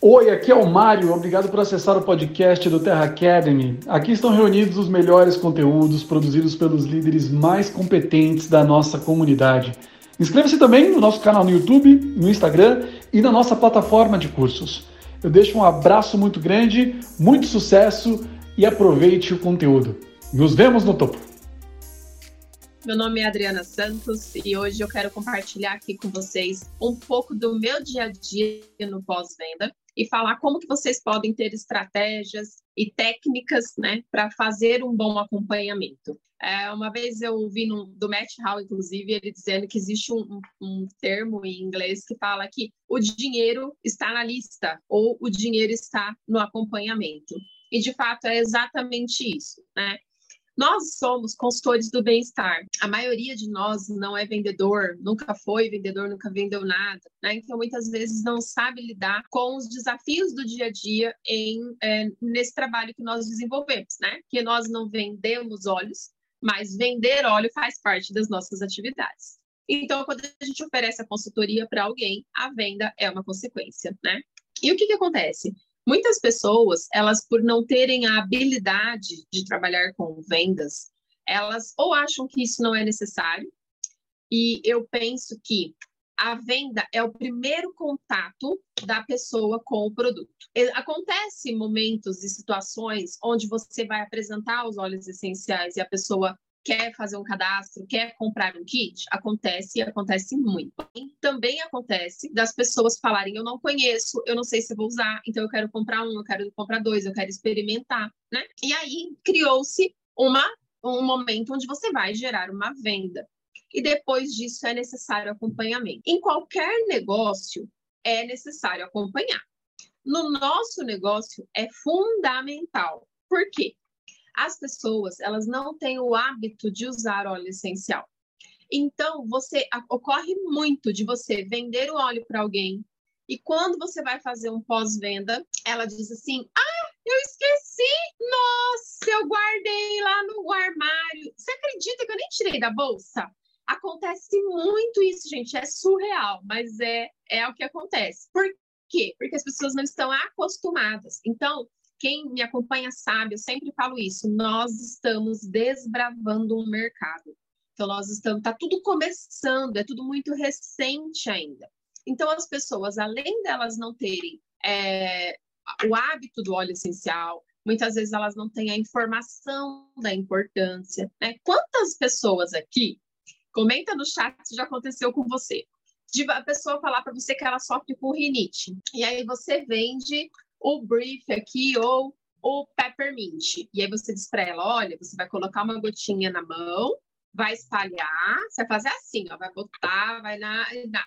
Oi, aqui é o Mário. Obrigado por acessar o podcast do Terra Academy. Aqui estão reunidos os melhores conteúdos produzidos pelos líderes mais competentes da nossa comunidade. Inscreva-se também no nosso canal no YouTube, no Instagram e na nossa plataforma de cursos. Eu deixo um abraço muito grande, muito sucesso e aproveite o conteúdo. Nos vemos no topo. Meu nome é Adriana Santos e hoje eu quero compartilhar aqui com vocês um pouco do meu dia a dia no pós-venda e falar como que vocês podem ter estratégias e técnicas, né, para fazer um bom acompanhamento. É, uma vez eu ouvi no, do Matt Hall, inclusive, ele dizendo que existe um, um, termo em inglês que fala que o dinheiro está na lista ou o dinheiro está no acompanhamento. E de fato é exatamente isso, né? Nós somos consultores do bem-estar. A maioria de nós não é vendedor, nunca foi vendedor, nunca vendeu nada, né? Então, muitas vezes não sabe lidar com os desafios do dia a dia em, é, nesse trabalho que nós desenvolvemos, né? Que nós não vendemos olhos, mas vender óleo faz parte das nossas atividades. Então, quando a gente oferece a consultoria para alguém, a venda é uma consequência, né? E o que, que acontece? Muitas pessoas, elas por não terem a habilidade de trabalhar com vendas, elas ou acham que isso não é necessário, e eu penso que a venda é o primeiro contato da pessoa com o produto. Acontece momentos e situações onde você vai apresentar os óleos essenciais e a pessoa quer fazer um cadastro, quer comprar um kit, acontece e acontece muito. E também acontece das pessoas falarem: eu não conheço, eu não sei se vou usar, então eu quero comprar um, eu quero comprar dois, eu quero experimentar, né? E aí criou-se uma um momento onde você vai gerar uma venda. E depois disso é necessário acompanhamento. Em qualquer negócio é necessário acompanhar. No nosso negócio é fundamental. Por quê? As pessoas elas não têm o hábito de usar óleo essencial. Então, você ocorre muito de você vender o óleo para alguém e quando você vai fazer um pós-venda, ela diz assim: "Ah, eu esqueci! Nossa, eu guardei lá no armário. Você acredita que eu nem tirei da bolsa?" Acontece muito isso, gente, é surreal, mas é é o que acontece. Por quê? Porque as pessoas não estão acostumadas. Então, quem me acompanha sabe, eu sempre falo isso, nós estamos desbravando um mercado. Então, nós estamos, está tudo começando, é tudo muito recente ainda. Então, as pessoas, além delas não terem é, o hábito do óleo essencial, muitas vezes elas não têm a informação da importância. Né? Quantas pessoas aqui, comenta no chat se já aconteceu com você, de a pessoa falar para você que ela sofre com rinite, e aí você vende o brief aqui ou o peppermint. E aí você diz para ela, olha, você vai colocar uma gotinha na mão, vai espalhar, você vai fazer assim, ó, vai botar, vai na, na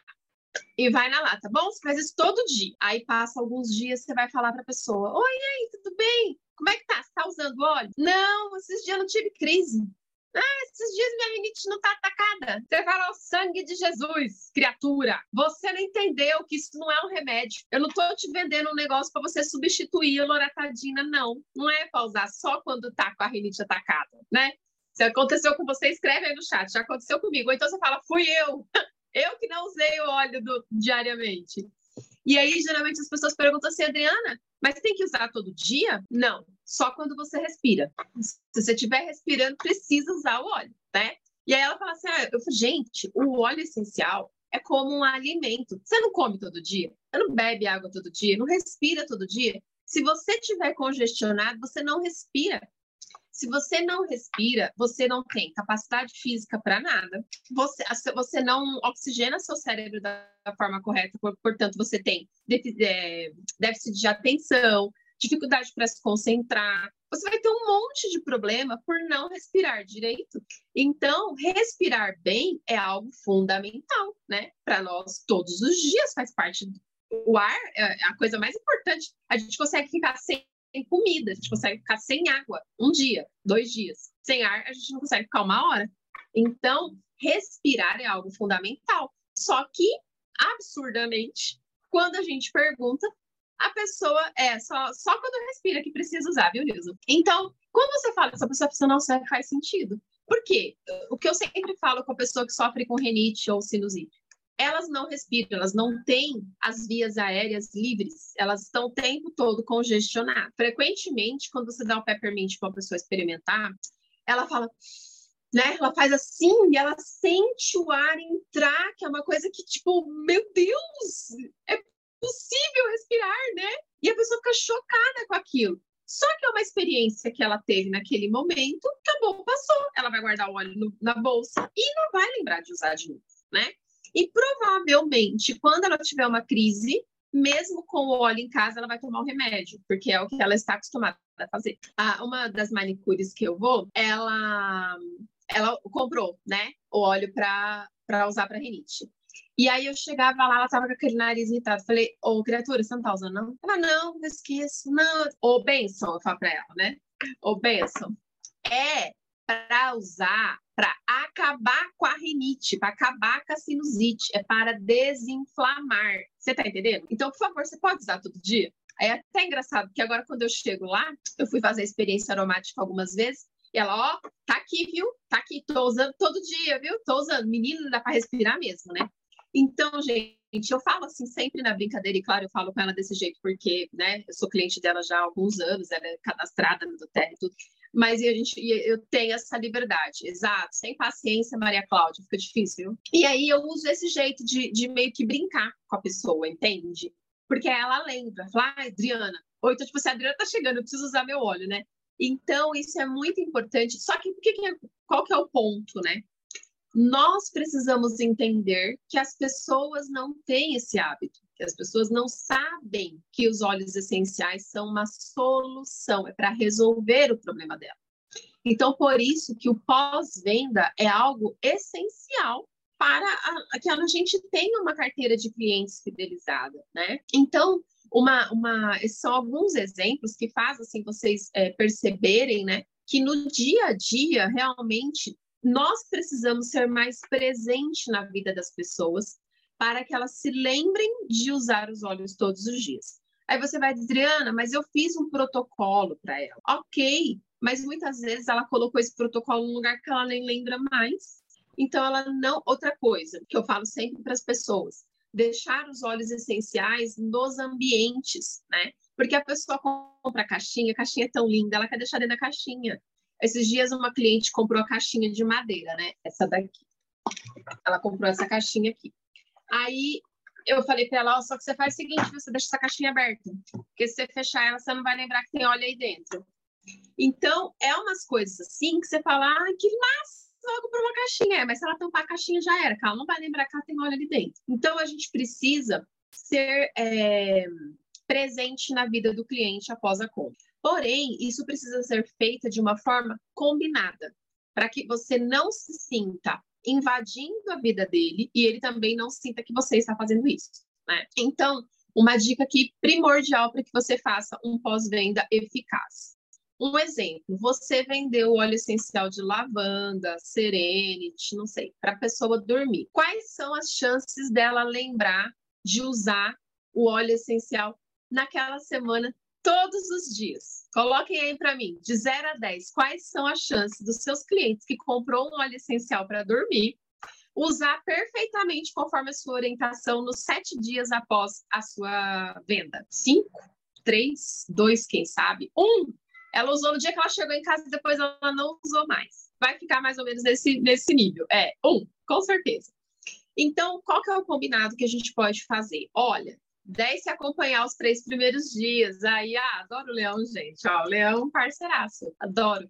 e vai na lata. Bom, você faz isso todo dia. Aí passa alguns dias, você vai falar para a pessoa: Oi, aí, tudo bem? Como é que tá? Você tá usando óleo? Não, esses dias eu não tive crise. Ah, esses dias minha rinite não tá atacada. Você fala o sangue de Jesus, criatura. Você não entendeu que isso não é um remédio. Eu não tô te vendendo um negócio para você substituir a loratadina, não. Não é para usar só quando tá com a rinite atacada, né? Se aconteceu com você, escreve aí no chat. Já aconteceu comigo. Ou então você fala, fui eu. Eu que não usei o óleo do, diariamente. E aí, geralmente, as pessoas perguntam assim, Adriana, mas tem que usar todo dia? Não, só quando você respira. Se você estiver respirando, precisa usar o óleo, né? E aí ela fala assim: ah, eu falo, gente, o óleo essencial é como um alimento. Você não come todo dia, você não bebe água todo dia, não respira todo dia. Se você estiver congestionado, você não respira. Se você não respira, você não tem capacidade física para nada. Você, você não oxigena seu cérebro da, forma correta, portanto, você tem é, déficit de atenção, dificuldade para se concentrar. Você vai ter um monte de problema por não respirar direito. Então, respirar bem é algo fundamental, né? Para nós todos os dias faz parte. O ar é a coisa mais importante. A gente consegue ficar sem sem comida, a gente consegue ficar sem água um dia, dois dias. Sem ar, a gente não consegue ficar uma hora. Então, respirar é algo fundamental. Só que, absurdamente, quando a gente pergunta, a pessoa é só, só quando respira que precisa usar, viu, Nilson? Então, quando você fala essa pessoa, a pessoa não sabe, faz sentido. Por quê? O que eu sempre falo com a pessoa que sofre com renite ou sinusite elas não respiram, elas não têm as vias aéreas livres, elas estão o tempo todo congestionadas. Frequentemente, quando você dá o peppermint para uma pessoa experimentar, ela fala, né? Ela faz assim e ela sente o ar entrar, que é uma coisa que, tipo, meu Deus, é possível respirar, né? E a pessoa fica chocada com aquilo. Só que é uma experiência que ela teve naquele momento, acabou, passou. Ela vai guardar o óleo no, na bolsa e não vai lembrar de usar de novo, né? E provavelmente, quando ela tiver uma crise, mesmo com o óleo em casa, ela vai tomar o remédio, porque é o que ela está acostumada a fazer. Ah, uma das manicures que eu vou, ela, ela comprou, né, o óleo para usar para rinite. E aí eu chegava lá, ela tava com aquele nariz irritado. Falei, ô criatura, você não tá usando, não? Ela, não, não esqueço, não. Ô, Benção, eu falo pra ela, né? Ô, Benção, é para usar, para acabar com a rinite, para acabar com a sinusite, é para desinflamar. Você tá entendendo? Então, por favor, você pode usar todo dia? É até engraçado, porque agora quando eu chego lá, eu fui fazer experiência aromática algumas vezes, e ela, ó, tá aqui, viu? Tá aqui, tô usando todo dia, viu? Tô usando. Menino, dá para respirar mesmo, né? Então, gente, eu falo assim sempre na brincadeira, e claro, eu falo com ela desse jeito, porque, né, eu sou cliente dela já há alguns anos, ela é cadastrada no Doterra e tudo, mas a gente, eu tenho essa liberdade, exato, sem paciência, Maria Cláudia, fica difícil. E aí eu uso esse jeito de, de meio que brincar com a pessoa, entende? Porque ela lembra, fala, ah, Adriana, ou então, tipo, se a Adriana tá chegando, eu preciso usar meu óleo, né? Então, isso é muito importante. Só que, que, que é, qual que é o ponto, né? nós precisamos entender que as pessoas não têm esse hábito, as pessoas não sabem que os óleos essenciais são uma solução, é para resolver o problema dela. Então, por isso que o pós-venda é algo essencial para a, que a gente tenha uma carteira de clientes fidelizada, né? Então, uma, uma, são alguns exemplos que fazem assim, vocês é, perceberem, né, que no dia a dia realmente nós precisamos ser mais presente na vida das pessoas para que elas se lembrem de usar os óleos todos os dias. Aí você vai dizer, Adriana, mas eu fiz um protocolo para ela. Ok, mas muitas vezes ela colocou esse protocolo num lugar que ela nem lembra mais. Então ela não. Outra coisa que eu falo sempre para as pessoas: deixar os óleos essenciais nos ambientes, né? Porque a pessoa compra a caixinha, a caixinha é tão linda, ela quer deixar dentro da caixinha. Esses dias uma cliente comprou a caixinha de madeira, né? Essa daqui. Ela comprou essa caixinha aqui. Aí eu falei para ela, oh, só que você faz o seguinte, você deixa essa caixinha aberta, porque se você fechar ela, você não vai lembrar que tem óleo aí dentro. Então, é umas coisas assim que você fala, ah, que massa, logo para uma caixinha. É, mas se ela tampar a caixinha já era, ela não vai lembrar que ela tem óleo ali dentro. Então, a gente precisa ser é, presente na vida do cliente após a compra. Porém, isso precisa ser feito de uma forma combinada, para que você não se sinta invadindo a vida dele e ele também não sinta que você está fazendo isso. Né? Então, uma dica aqui primordial para que você faça um pós-venda eficaz. Um exemplo, você vendeu óleo essencial de lavanda, serenity, não sei, para a pessoa dormir. Quais são as chances dela lembrar de usar o óleo essencial naquela semana todos os dias. Coloquem aí para mim, de 0 a 10, quais são as chances dos seus clientes que comprou um óleo essencial para dormir usar perfeitamente conforme a sua orientação nos sete dias após a sua venda? Cinco? Três? Dois, quem sabe? Um! Ela usou no dia que ela chegou em casa e depois ela não usou mais. Vai ficar mais ou menos nesse, nesse nível. É, um, com certeza. Então, qual que é o combinado que a gente pode fazer? Olha, 10 se acompanhar os três primeiros dios. Aí, ah, adoro o Leão, gente. Ó, o Leão, parceiraço. Adoro.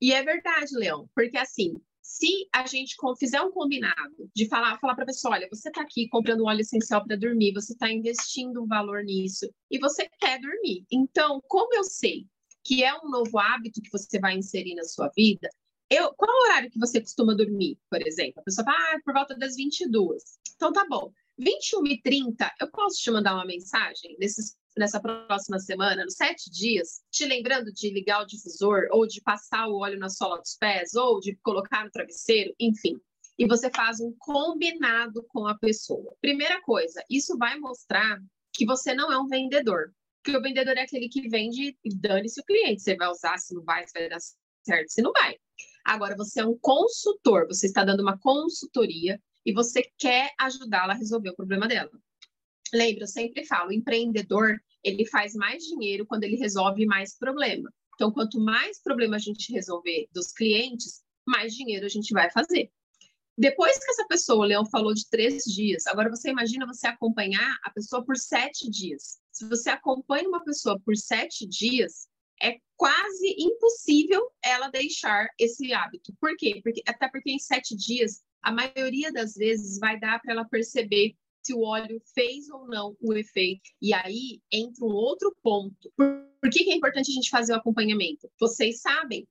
E é verdade, Leão, porque assim, se a gente fizer um combinado de falar, falar para a pessoa, olha, você está aqui comprando um óleo essencial para dormir, você está investindo um valor nisso e você quer dormir. Então, como eu sei que é um novo hábito que você vai inserir na sua vida, eu, qual é o horário que você costuma dormir, por exemplo? A pessoa fala, ah, por volta das 22. Então, tá bom. 21 e 30, eu posso te mandar uma mensagem nesses, nessa próxima semana, nos sete dias, te lembrando de ligar o difusor, ou de passar o óleo na sola dos pés, ou de colocar no travesseiro, enfim. E você faz um combinado com a pessoa. Primeira coisa, isso vai mostrar que você não é um vendedor. Porque o vendedor é aquele que vende e dane-se o cliente. Você vai usar, se não vai, se vai dar certo, se não vai. Agora, você é um consultor, você está dando uma consultoria e você quer ajudá-la a resolver o problema dela. Lembra, eu sempre falo, o empreendedor, ele faz mais dinheiro quando ele resolve mais problema. Então, quanto mais problema a gente resolver dos clientes, mais dinheiro a gente vai fazer. Depois que essa pessoa, o Leão falou de três dias, agora você imagina você acompanhar a pessoa por sete dias. Se você acompanha uma pessoa por sete dias, é quase impossível ela deixar esse hábito. Por quê? Porque, até porque em sete dias, a maioria das vezes vai dar para ela perceber se o óleo fez ou não o efeito. E aí entra um outro ponto. Por que, que é importante a gente fazer o acompanhamento? Vocês sabem,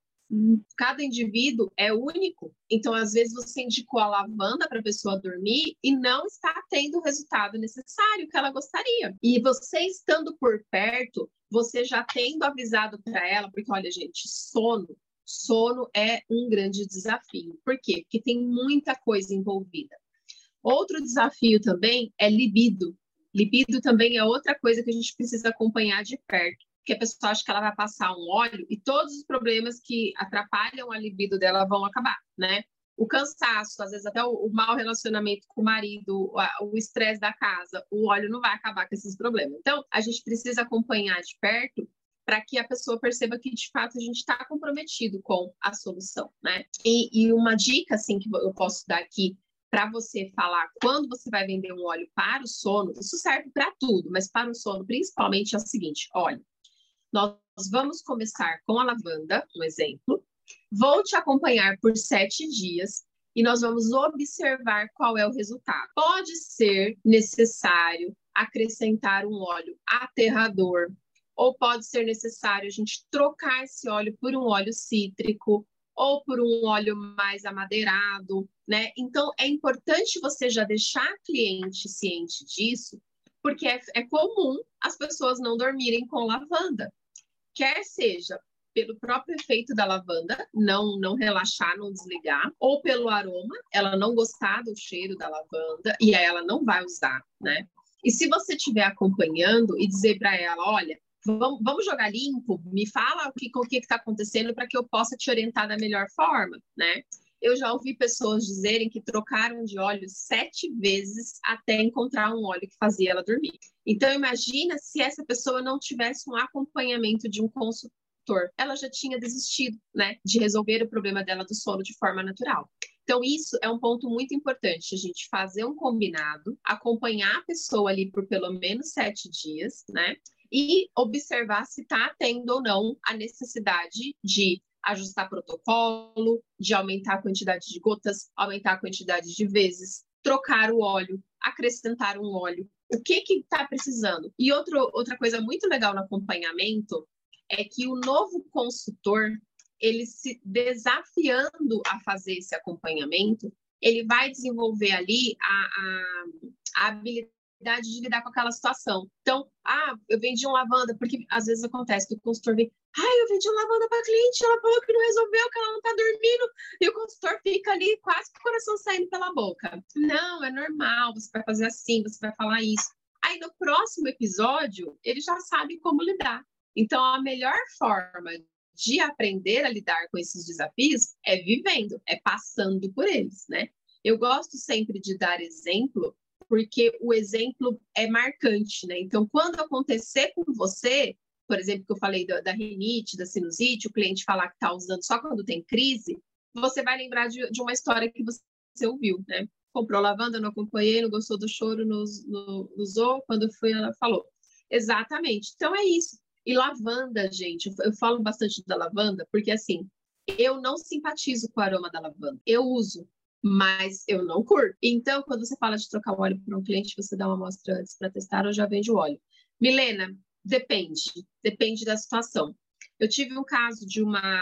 cada indivíduo é único. Então, às vezes, você indicou a lavanda para a pessoa dormir e não está tendo o resultado necessário que ela gostaria. E você estando por perto, você já tendo avisado para ela, porque olha, gente, sono. Sono é um grande desafio. Por quê? Porque tem muita coisa envolvida. Outro desafio também é libido. Libido também é outra coisa que a gente precisa acompanhar de perto, porque a pessoa acha que ela vai passar um óleo e todos os problemas que atrapalham a libido dela vão acabar, né? O cansaço, às vezes até o, o mau relacionamento com o marido, o estresse da casa, o óleo não vai acabar com esses problemas. Então, a gente precisa acompanhar de perto para que a pessoa perceba que de fato a gente está comprometido com a solução, né? E, e, uma dica assim que eu posso dar aqui para você falar quando você vai vender um óleo para o sono, isso serve para tudo, mas para o sono principalmente é o seguinte: olha, nós vamos começar com a lavanda, um exemplo. Vou te acompanhar por sete dias e nós vamos observar qual é o resultado. Pode ser necessário acrescentar um óleo aterrador, ou pode ser necessário a gente trocar esse óleo por um óleo cítrico, ou por um óleo mais amadeirado, né? Então, é importante você já deixar a cliente ciente disso, porque é, é comum as pessoas não dormirem com lavanda. Quer seja pelo próprio efeito da lavanda, não não relaxar, não desligar, ou pelo aroma, ela não gostar do cheiro da lavanda e aí ela não vai usar, né? E se você estiver acompanhando e dizer para ela, olha, vamos, jogar limpo, me fala o que o que está acontecendo para que eu possa te orientar da melhor forma, né? Eu já ouvi pessoas dizerem que trocaram de óleo sete vezes até encontrar um óleo que fazia ela dormir. Então, imagina se essa pessoa não tivesse um acompanhamento de um consultor. Ela já tinha desistido, né, de resolver o problema dela do sono de forma natural. Então, isso é um ponto muito importante, a gente fazer um combinado, acompanhar a pessoa ali por pelo menos sete dias, né? E observar se está tendo ou não a necessidade de ajustar protocolo, de aumentar a quantidade de gotas, aumentar a quantidade de vezes, trocar o óleo, acrescentar um óleo. O que que está precisando? E outro, outra coisa muito legal no acompanhamento é que o novo consultor, ele se desafiando a fazer esse acompanhamento, ele vai desenvolver ali a, a, a habilidade de lidar com aquela situação. Então, ah, eu vendi um lavanda, porque às vezes acontece que o consultor vem, ah, eu vendi um lavanda para cliente, ela falou que não resolveu, que ela não está dormindo, e o consultor fica ali quase com o coração saindo pela boca. Não, é normal, você vai fazer assim, você vai falar isso. Aí no próximo episódio, ele já sabe como lidar. Então, a melhor forma de aprender a lidar com esses desafios é vivendo, é passando por eles, né? Eu gosto sempre de dar exemplo porque o exemplo é marcante, né? Então, quando acontecer com você, por exemplo, que eu falei da, da rinite, da sinusite, o cliente falar que está usando só quando tem crise, você vai lembrar de, de uma história que você ouviu, né? Comprou lavanda, não acompanhei, não gostou do choro, não, não usou, quando foi, ela falou. Exatamente. Então, é isso. E lavanda, gente, eu falo bastante da lavanda, porque assim, eu não simpatizo com o aroma da lavanda. Eu uso, mas eu não curto. Então, quando você fala de trocar o óleo para um cliente, você dá uma amostra antes para testar ou já vende o óleo. Milena, depende, depende da situação. Eu tive um caso de uma,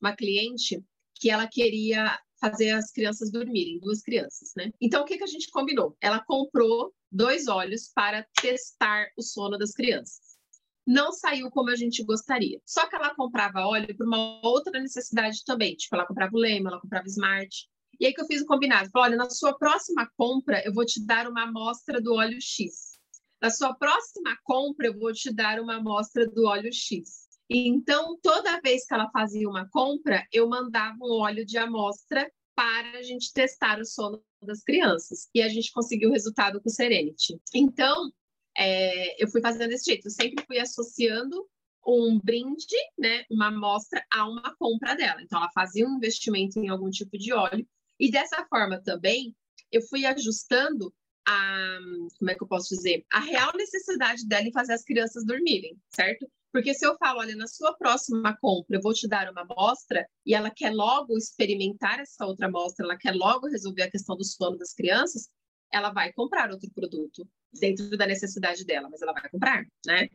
uma cliente que ela queria fazer as crianças dormirem, duas crianças, né? Então, o que, que a gente combinou? Ela comprou dois óleos para testar o sono das crianças. Não saiu como a gente gostaria. Só que ela comprava óleo por uma outra necessidade também. Tipo, ela comprava o Lema, ela comprava Smart. E aí que eu fiz o combinado. Falei, olha, na sua próxima compra, eu vou te dar uma amostra do óleo X. Na sua próxima compra, eu vou te dar uma amostra do óleo X. Então, toda vez que ela fazia uma compra, eu mandava um óleo de amostra para a gente testar o sono das crianças. E a gente conseguiu o resultado com o Serenity. Então, é, eu fui fazendo desse jeito. Eu sempre fui associando um brinde, né, uma amostra a uma compra dela. Então, ela fazia um investimento em algum tipo de óleo. E dessa forma também, eu fui ajustando a, como é que eu posso dizer, a real necessidade dela em fazer as crianças dormirem, certo? Porque se eu falo, olha, na sua próxima compra eu vou te dar uma amostra e ela quer logo experimentar essa outra amostra, ela quer logo resolver a questão do sono das crianças, ela vai comprar outro produto dentro da necessidade dela, mas ela vai comprar, né?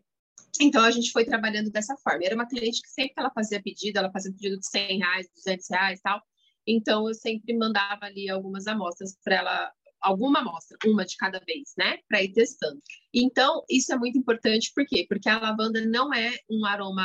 Então a gente foi trabalhando dessa forma. Era uma cliente que sempre que ela fazia pedido, ela fazia pedido de 100 reais, 200 reais tal. Então eu sempre mandava ali algumas amostras para ela alguma amostra, uma de cada vez, né? Para ir testando. Então, isso é muito importante, por quê? Porque a lavanda não é um aroma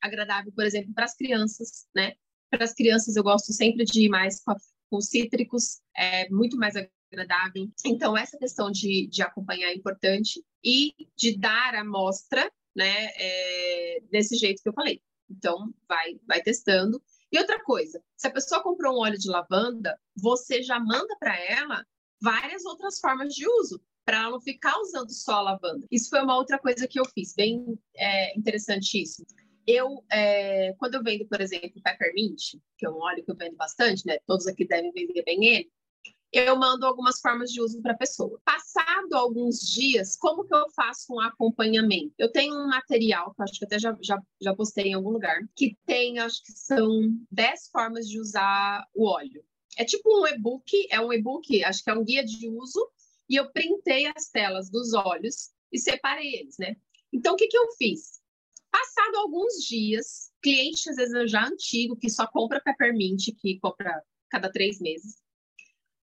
agradável, por exemplo, para as crianças, né? Para as crianças, eu gosto sempre de ir mais com, a, com cítricos, é muito mais agradável. Então, essa questão de, de acompanhar é importante e de dar a amostra, né? É, desse jeito que eu falei. Então, vai, vai testando. E outra coisa, se a pessoa comprou um óleo de lavanda, você já manda para ela várias outras formas de uso, para ela não ficar usando só a lavanda. Isso foi uma outra coisa que eu fiz, bem é, interessantíssimo. Eu, é, quando eu vendo, por exemplo, peppermint, que é um óleo que eu vendo bastante, né? Todos aqui devem vender bem ele. Eu mando algumas formas de uso para a pessoa. Passado alguns dias, como que eu faço um acompanhamento? Eu tenho um material, que acho que até já, já, já postei em algum lugar, que tem, acho que são 10 formas de usar o óleo. É tipo um e-book, é um e-book, acho que é um guia de uso, e eu printei as telas dos olhos e separei eles, né? Então, o que, que eu fiz? Passado alguns dias, cliente, às vezes já antigo, que só compra peppermint, que compra cada três meses.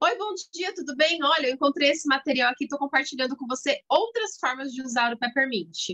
Oi, bom dia, tudo bem? Olha, eu encontrei esse material aqui, estou compartilhando com você outras formas de usar o peppermint.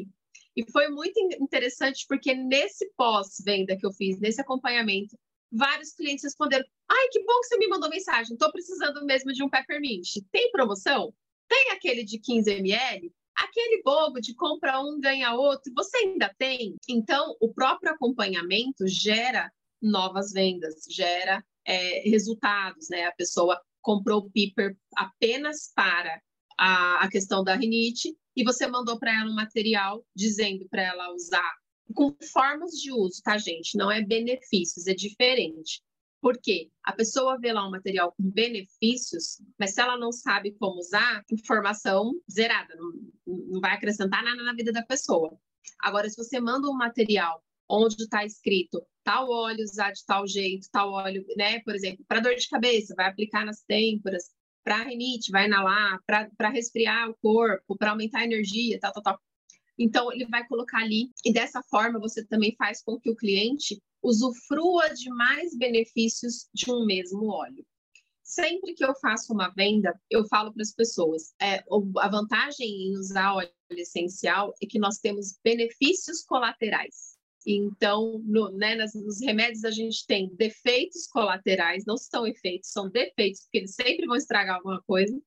E foi muito interessante porque nesse pós-venda que eu fiz, nesse acompanhamento, vários clientes responderam: Ai, que bom que você me mandou mensagem, estou precisando mesmo de um peppermint. Tem promoção? Tem aquele de 15 ml? Aquele bobo de compra um, ganha outro, você ainda tem? Então, o próprio acompanhamento gera novas vendas, gera é, resultados, né? A pessoa comprou o Piper apenas para a, a questão da rinite e você mandou para ela um material dizendo para ela usar com formas de uso, tá, gente? Não é benefícios, é diferente. Porque a pessoa vê lá um material com benefícios, mas se ela não sabe como usar, informação zerada, não, não vai acrescentar nada na vida da pessoa. Agora, se você manda um material onde está escrito tal óleo usar de tal jeito, tal óleo, né? Por exemplo, para dor de cabeça, vai aplicar nas têmporas, para rinite, vai inalar, para resfriar o corpo, para aumentar a energia, tal, tal, tal. Então, ele vai colocar ali, e dessa forma você também faz com que o cliente usufrua de mais benefícios de um mesmo óleo. Sempre que eu faço uma venda, eu falo para as pessoas: é, a vantagem em usar óleo essencial é que nós temos benefícios colaterais. Então, no, né, nas, nos remédios a gente tem defeitos colaterais, não são efeitos, são defeitos, porque eles sempre vão estragar alguma coisa.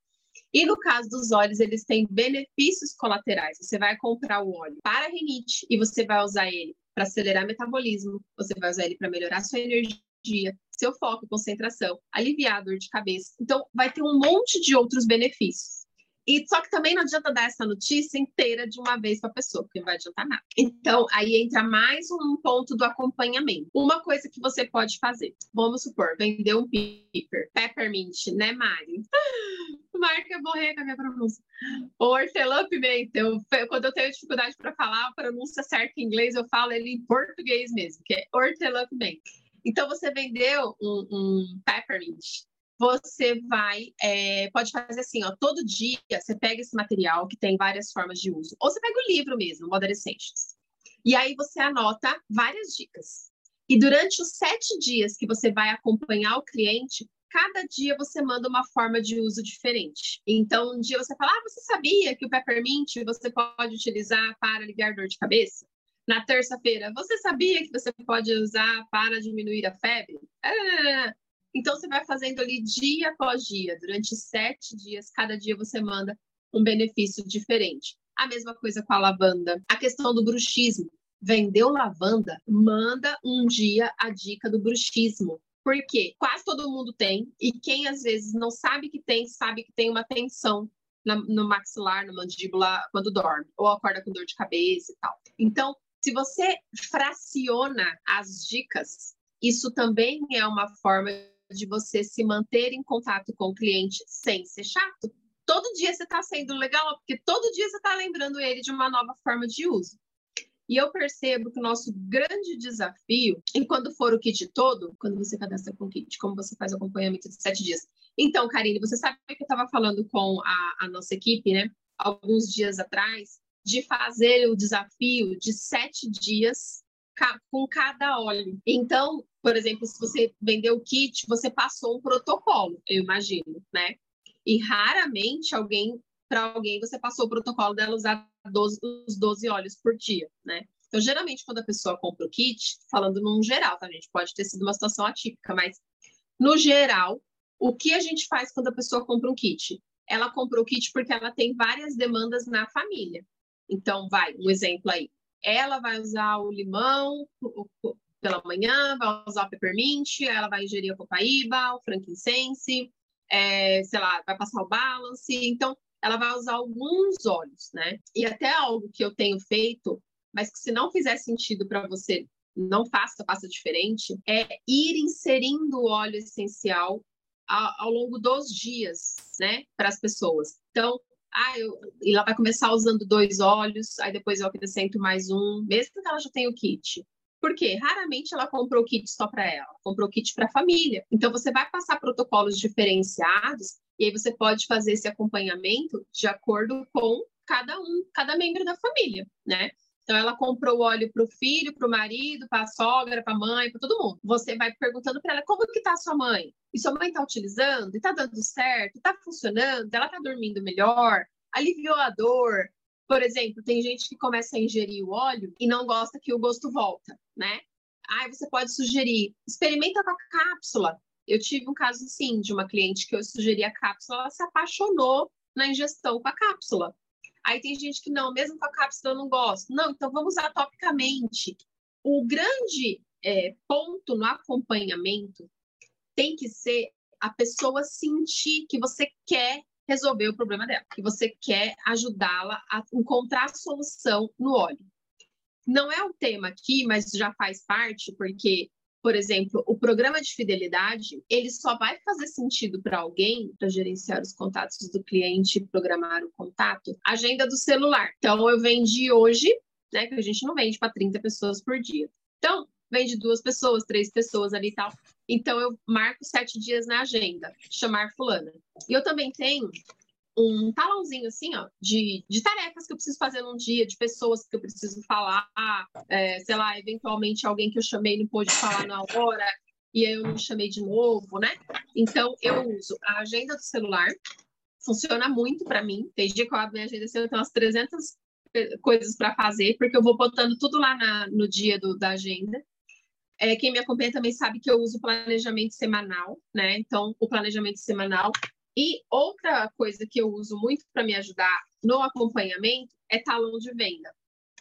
E no caso dos óleos, eles têm benefícios colaterais. Você vai comprar o óleo para rinite e você vai usar ele para acelerar o metabolismo, você vai usar ele para melhorar sua energia, seu foco, concentração, aliviar a dor de cabeça. Então, vai ter um monte de outros benefícios. E só que também não adianta dar essa notícia inteira de uma vez para a pessoa, porque não vai adiantar nada. Então, aí entra mais um ponto do acompanhamento. Uma coisa que você pode fazer. Vamos supor, vender um piper, peppermint, né, Mari? Marca morrer com a minha pronúncia. O hortelã-pimenta. Eu, quando eu tenho dificuldade para falar a pronúncia certa em inglês, eu falo ele em português mesmo, que é hortelã-pimenta. Então, você vendeu um, um peppermint você vai, é, pode fazer assim, ó, todo dia você pega esse material que tem várias formas de uso, ou você pega o livro mesmo, Modern Essentials, e aí você anota várias dicas. E durante os sete dias que você vai acompanhar o cliente, cada dia você manda uma forma de uso diferente. Então, um dia você fala, ah, você sabia que o peppermint você pode utilizar para aliviar dor de cabeça? Na terça-feira, você sabia que você pode usar para diminuir a febre? Então, você vai fazendo ali dia após dia, durante sete dias, cada dia você manda um benefício diferente. A mesma coisa com a lavanda. A questão do bruxismo. Vendeu lavanda, manda um dia a dica do bruxismo. Porque quase todo mundo tem, e quem às vezes não sabe que tem, sabe que tem uma tensão na, no maxilar, na mandíbula, quando dorme, ou acorda com dor de cabeça e tal. Então, se você fraciona as dicas, isso também é uma forma de você se manter em contato com o cliente sem ser chato. Todo dia você está sendo legal, porque todo dia você está lembrando ele de uma nova forma de uso. E eu percebo que o nosso grande desafio, e quando for o kit todo, quando você cadastra com o kit, como você faz o acompanhamento de sete dias. Então, Karine, você sabe que eu estava falando com a, a nossa equipe, né, alguns dias atrás, de fazer o desafio de sete dias com cada óleo. Então, por exemplo, se você vendeu o kit, você passou um protocolo, eu imagino, né? E raramente alguém, para alguém, você passou o protocolo dela usar 12, os 12 óleos por dia, né? Então, geralmente, quando a pessoa compra o kit, falando num geral, tá, gente? Pode ter sido uma situação atípica, mas no geral, o que a gente faz quando a pessoa compra um kit? Ela comprou o kit porque ela tem várias demandas na família. Então, vai, um exemplo aí. Ela vai usar o limão pela manhã, vai usar o peppermint, ela vai ingerir a copaíba, o frankincense, é, sei lá, vai passar o balance. Então, ela vai usar alguns óleos, né? E até algo que eu tenho feito, mas que se não fizer sentido para você, não faça, faça diferente, é ir inserindo o óleo essencial ao, longo dos dias, né, para as pessoas. Então, ah, eu, ela vai começar usando dois óleos, aí depois eu acrescento mais um, mesmo que ela já tenha o kit. Por quê? Raramente ela comprou o kit só para ela, comprou o kit para a família. Então você vai passar protocolos diferenciados e aí você pode fazer esse acompanhamento de acordo com cada um, cada membro da família, né? Então ela comprou óleo para o filho, para o marido, para a sogra, para a mãe, para todo mundo. Você vai perguntando para ela como que está a sua mãe? E sua mãe está utilizando? E está dando certo? Está funcionando? Ela está dormindo melhor? Aliviou a dor? Por exemplo, tem gente que começa a ingerir o óleo e não gosta que o gosto volta, né? Aí você pode sugerir, experimenta com a cápsula. Eu tive um caso assim de uma cliente que eu sugeri a cápsula, ela se apaixonou na ingestão com a cápsula. Aí tem gente que não, mesmo com a cápsula eu não gosto. Não, então vamos usar topicamente. O grande é, ponto no acompanhamento tem que ser a pessoa sentir que você quer resolver o problema dela, que você quer ajudá-la a encontrar a solução no óleo. Não é o tema aqui, mas já faz parte, porque por exemplo, o programa de fidelidade, ele só vai fazer sentido para alguém para gerenciar os contatos do cliente programar o contato, agenda do celular. Então, eu vendi hoje, né, que a gente não vende para 30 pessoas por dia. Então, vende duas pessoas, três pessoas ali e tal. Então, eu marco sete dias na agenda, chamar fulana. E eu também tenho um talãozinho assim, ó, de, de tarefas que eu preciso fazer num dia, de pessoas que eu preciso falar, é, sei lá, eventualmente alguém que eu chamei não pôde falar na hora, e aí eu não chamei de novo, né? Então, eu uso a agenda do celular, funciona muito para mim. Tem dia que eu abro minha agenda, assim, eu tenho umas 300 coisas para fazer, porque eu vou botando tudo lá na, no dia do, da agenda. É, quem me acompanha também sabe que eu uso planejamento semanal, né? Então, o planejamento semanal e outra coisa que eu uso muito para me ajudar no acompanhamento é talão de venda.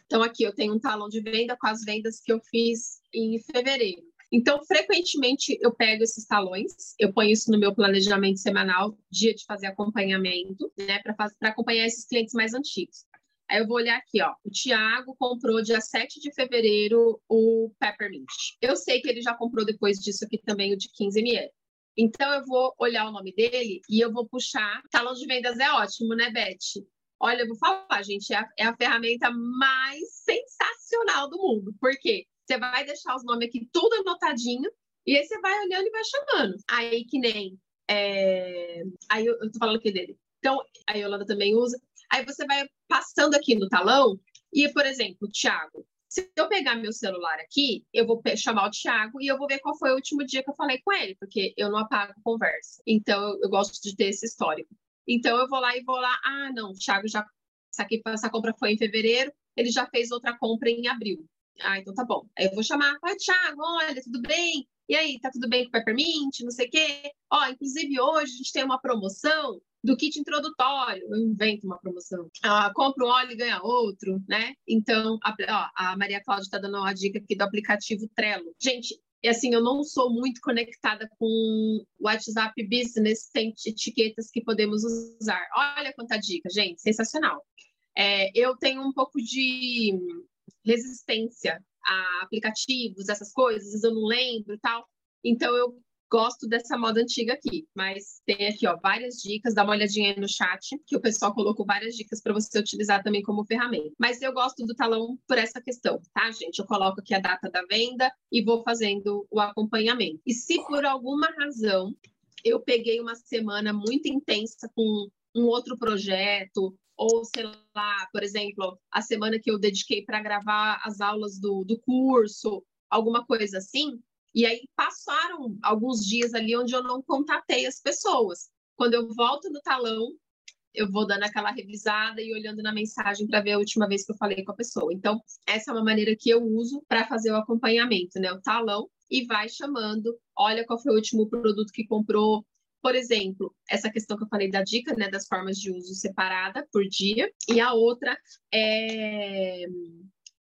Então, aqui eu tenho um talão de venda com as vendas que eu fiz em fevereiro. Então, frequentemente eu pego esses talões, eu ponho isso no meu planejamento semanal, dia de fazer acompanhamento, né, para acompanhar esses clientes mais antigos. Aí eu vou olhar aqui, ó. O Tiago comprou dia 7 de fevereiro o Peppermint. Eu sei que ele já comprou depois disso aqui também o de 15 ml. Então, eu vou olhar o nome dele e eu vou puxar. Talão de vendas é ótimo, né, Beth? Olha, eu vou falar, gente, é a, é a ferramenta mais sensacional do mundo. Por quê? Você vai deixar os nomes aqui tudo anotadinho e aí você vai olhando e vai chamando. Aí, que nem. É... Aí eu, eu tô falando aqui dele. Então, a Yolanda também usa. Aí você vai passando aqui no talão e, por exemplo, Thiago, se eu pegar meu celular aqui, eu vou chamar o Thiago e eu vou ver qual foi o último dia que eu falei com ele, porque eu não apago conversa. Então, eu, gosto de ter esse histórico. Então, eu vou lá e vou lá, ah, não, o Thiago já. Essa, aqui, essa compra foi em fevereiro, ele já fez outra compra em abril. Ah, então tá bom. Aí eu vou chamar, oi, Thiago, olha, tudo bem? E aí, tá tudo bem com o Peppermint? Não sei o quê. Ó, inclusive hoje a gente tem uma promoção do kit introdutório, eu invento uma promoção. Ah, compra um óleo e ganha outro, né? Então, a, ó, a Maria Cláudia está dando uma dica aqui do aplicativo Trello. Gente, E assim, eu não sou muito conectada com WhatsApp Business, tem etiquetas que podemos usar. Olha quanta dica, gente, sensacional. É, eu tenho um pouco de resistência a aplicativos, essas coisas, eu não lembro e tal. Então eu gosto dessa moda antiga aqui, mas tem aqui, ó, várias dicas, dá uma olhadinha aí no chat, que o pessoal colocou várias dicas para você utilizar também como ferramenta. Mas eu gosto do talão por essa questão, tá, gente? Eu coloco aqui a data da venda e vou fazendo o acompanhamento. E se por alguma razão eu peguei uma semana muito intensa com um outro projeto, ou sei lá, por exemplo, a semana que eu dediquei para gravar as aulas do, do curso, alguma coisa assim, e aí passaram alguns dias ali onde eu não contatei as pessoas. Quando eu volto no talão, eu vou dando aquela revisada e olhando na mensagem para ver a última vez que eu falei com a pessoa. Então, essa é uma maneira que eu uso para fazer o acompanhamento, né? O talão e vai chamando, olha qual foi o último produto que comprou. Por exemplo, essa questão que eu falei da dica, né, das formas de uso separada por dia, e a outra é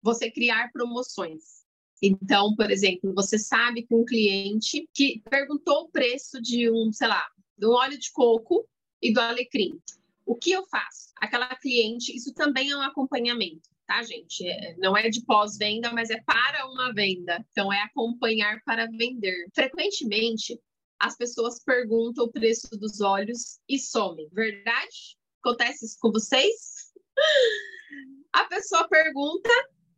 você criar promoções. Então, por exemplo, você sabe que um cliente que perguntou o preço de um, sei lá, do óleo de coco e do alecrim. O que eu faço? Aquela cliente, isso também é um acompanhamento, tá, gente? É, não é de pós-venda, mas é para uma venda. Então, é acompanhar para vender. Frequentemente, as pessoas perguntam o preço dos óleos e somem. Verdade? Acontece isso com vocês? A pessoa pergunta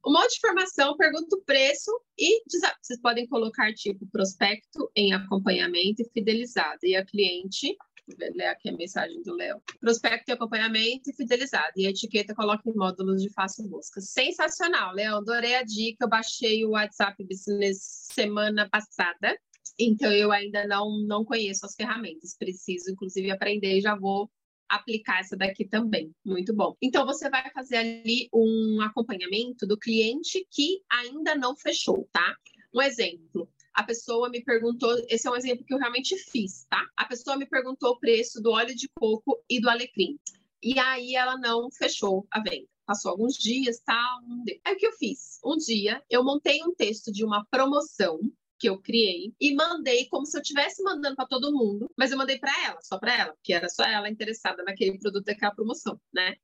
um monte de informação, pergunta o preço e vocês podem colocar tipo prospecto em acompanhamento e fidelizado. E a cliente, vou ler aqui a mensagem do Léo. Prospecto em acompanhamento e fidelizado. E a etiqueta coloca em módulos de fácil busca. Sensacional, Léo. Adorei a dica. Eu baixei o WhatsApp Business semana passada. Então eu ainda não, não conheço as ferramentas. Preciso, inclusive, aprender e já vou aplicar essa daqui também. Muito bom. Então, você vai fazer ali um acompanhamento do cliente que ainda não fechou, tá? Um exemplo. A pessoa me perguntou, esse é um exemplo que eu realmente fiz, tá? A pessoa me perguntou o preço do óleo de coco e do alecrim. E aí ela não fechou a venda. Passou alguns dias, tal. Tá? Aí o que eu fiz? Um dia eu montei um texto de uma promoção que eu criei e mandei como se eu estivesse mandando para todo mundo, mas eu mandei para ela, só para ela, porque era só ela interessada naquele produto daquela promoção, né?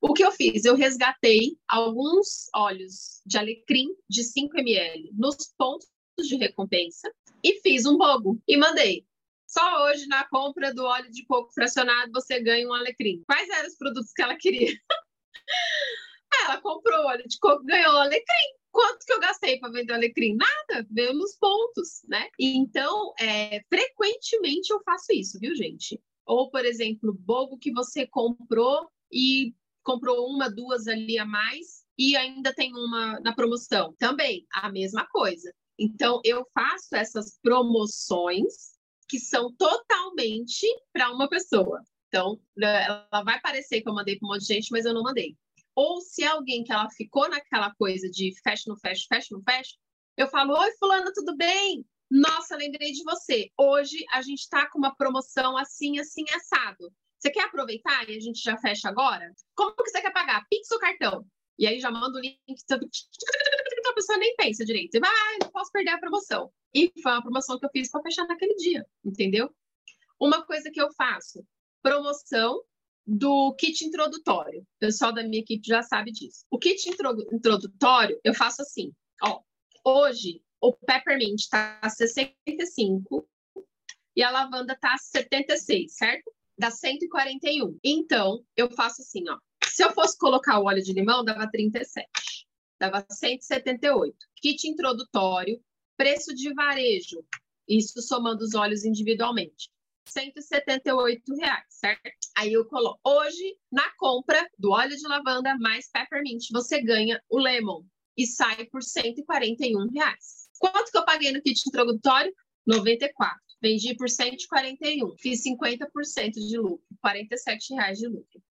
O que eu fiz? Eu resgatei alguns óleos de alecrim de 5 ml nos pontos de recompensa e fiz um logo e mandei. Só hoje, na compra do óleo de coco fracionado, você ganha um alecrim. Quais eram os produtos que ela queria? ela comprou óleo de coco, ganhou alecrim. Quanto que eu gastei para vender o alecrim? Nada, veio nos pontos, né? Então, é, frequentemente eu faço isso, viu, gente? Ou, por exemplo, bobo que você comprou e comprou uma, duas ali a mais e ainda tem uma na promoção. Também, a mesma coisa. Então, eu faço essas promoções que são totalmente para uma pessoa. Então, ela vai parecer que eu mandei para um monte de gente, mas eu não mandei. Ou se é alguém que ela ficou naquela coisa de fecha no fecha, fecha no fecha, eu falo: Oi, Fulano, tudo bem? Nossa, lembrei de você. Hoje a gente está com uma promoção assim, assim, assado. Você quer aproveitar e a gente já fecha agora? Como que você quer pagar? Pix ou cartão? E aí já manda o link, a pessoa nem pensa direito. E vai, ah, não posso perder a promoção. E foi uma promoção que eu fiz para fechar naquele dia, entendeu? Uma coisa que eu faço, promoção do kit introdutório. O pessoal da minha equipe já sabe disso. O kit introdutório, eu faço assim, ó. Hoje, o peppermint está a 65 e a lavanda está a 76, certo? Dá 141. Então, eu faço assim, ó. Se eu fosse colocar o óleo de limão, dava 37. Dava 178. Kit introdutório, preço de varejo. Isso somando os óleos individualmente. 178 reais, certo? Aí eu coloco. Hoje, na compra do óleo de lavanda mais peppermint, você ganha o lemon e sai por 141 reais. Quanto que eu paguei no kit introdutório? 94. Vendi por 141. Fiz 50% de lucro, 47 reais de lucro.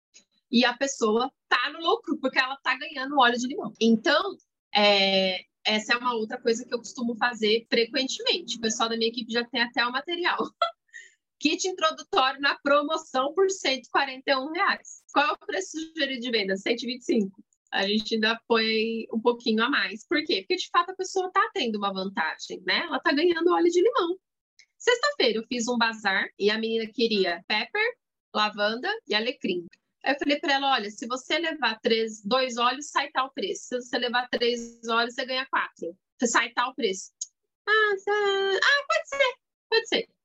E a pessoa tá no lucro porque ela tá ganhando óleo de limão. Então, é, essa é uma outra coisa que eu costumo fazer frequentemente. O pessoal da minha equipe já tem até o material. Kit introdutório na promoção por 141 reais. Qual é o preço sugerido de venda? 125. a gente ainda põe um pouquinho a mais. Por quê? Porque de fato a pessoa está tendo uma vantagem, né? Ela está ganhando óleo de limão. Sexta-feira eu fiz um bazar e a menina queria pepper, lavanda e alecrim. Aí eu falei para ela: olha, se você levar três, dois óleos, sai tal preço. Se você levar três óleos, você ganha quatro. Sai tal preço. Ah, ah, pode ser, pode ser.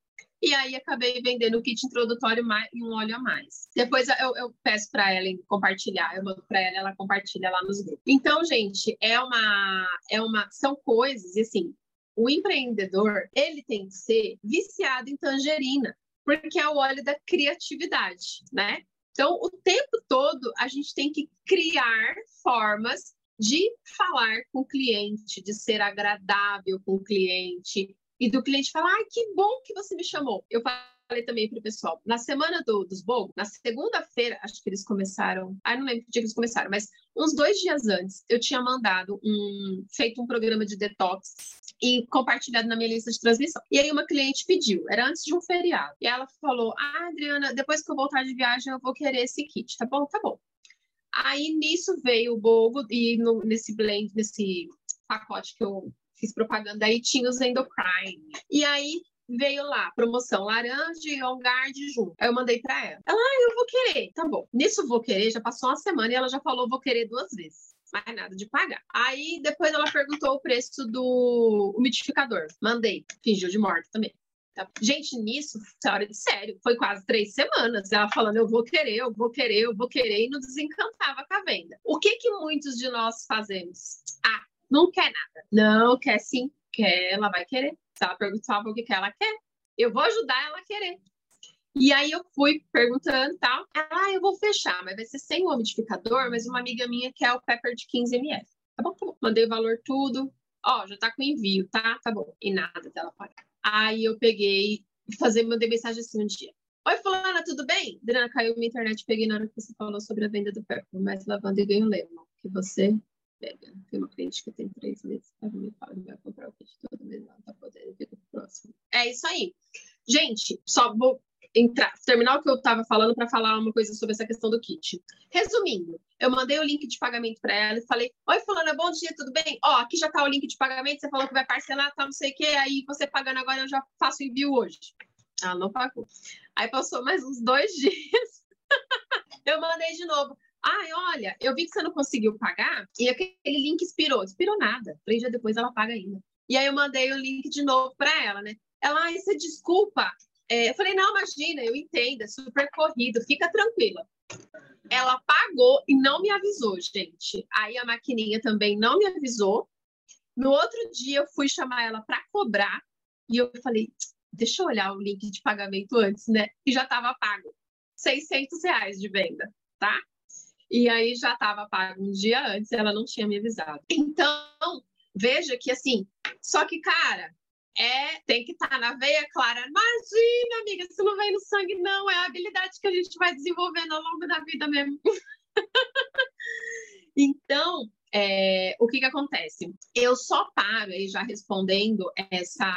E aí acabei vendendo o kit introdutório e um óleo a mais. Depois eu, eu peço para ela compartilhar, eu mando para ela, ela compartilha lá nos grupos. Então, gente, é uma, é uma, são coisas, assim, o empreendedor ele tem que ser viciado em tangerina, porque é o óleo da criatividade, né? Então, o tempo todo a gente tem que criar formas de falar com o cliente, de ser agradável com o cliente, e do cliente falar: ai, que bom que você me chamou. Eu falei também para o pessoal, na semana do, dos bogos, na segunda-feira, acho que eles começaram, ah, não lembro que dia que eles começaram, mas uns dois dias antes, eu tinha mandado um, feito um programa de detox e compartilhado na minha lista de transmissão. E aí uma cliente pediu, era antes de um feriado, e ela falou, ah, Adriana, depois que eu voltar de viagem, eu vou querer esse kit, tá bom? Tá bom. Aí nisso veio o bogo e no, nesse blend, nesse pacote que eu fiz propaganda, aí tinha os endocrine. E aí veio lá, promoção laranja e on guard junto. Aí eu mandei para ela. Ela, ah, eu vou querer. Tá bom. Nisso vou querer, já passou uma semana e ela já falou vou querer duas vezes. Mais nada de pagar. Aí depois ela perguntou o preço do umidificador. Mandei. Fingiu de morte também. Tá? Gente, nisso, hora de sério, foi quase três semanas. Ela falando, eu vou querer, eu vou querer, eu vou querer, e não desencantava com a venda. O que que muitos de nós fazemos? Ah, não quer nada. Não, quer sim, quer, ela vai querer. Se ela perguntar o que, ela quer, eu vou ajudar ela a querer. E aí eu fui perguntando tal. Ah, eu vou fechar, mas vai ser sem o umidificador, mas uma amiga minha quer o pepper de 15 ml. Tá bom, tá bom. Mandei o valor tudo. Ó, já tá com envio, tá? Tá bom. E nada dela pagar. Aí eu peguei fazer, mandei mensagem assim um dia. Oi, fulana, tudo bem? Adriana, caiu minha internet, peguei na hora que você falou sobre a venda do pepper, mas lavando e ganho lema, que você pega. Tem uma cliente que tem três meses para me fala vai comprar o kit todo mês, não tá podendo, fica pro próximo. É isso aí. Gente, só vou entrar, terminar o que eu estava falando para falar uma coisa sobre essa questão do kit. Resumindo, eu mandei o link de pagamento para ela e falei: Oi, Fulana, bom dia, tudo bem? Ó, aqui já tá o link de pagamento, você falou que vai parcelar, tá não sei o quê, aí você pagando agora eu já faço envio hoje. Ela não pagou. Aí passou mais uns dois dias. eu mandei de novo. Ai, olha, eu vi que você não conseguiu pagar e aquele link expirou. Expirou nada. Três dias depois ela paga ainda. E aí eu mandei o link de novo para ela, né? Ela, ai, você desculpa. É, eu falei, não, imagina, eu entendo, é super corrido, fica tranquila. Ela pagou e não me avisou, gente. Aí a maquininha também não me avisou. No outro dia eu fui chamar ela para cobrar e eu falei, deixa eu olhar o link de pagamento antes, né? E já estava pago. 600 reais de venda, tá? E aí já estava pago um dia antes, ela não tinha me avisado. Então, veja que assim, só que, cara, é, tem que estar tá na veia clara. Imagina, amiga, isso não vem no sangue, não. É a habilidade que a gente vai desenvolvendo ao longo da vida mesmo. então, é, o que, que acontece? Eu só paro, aí já respondendo essa,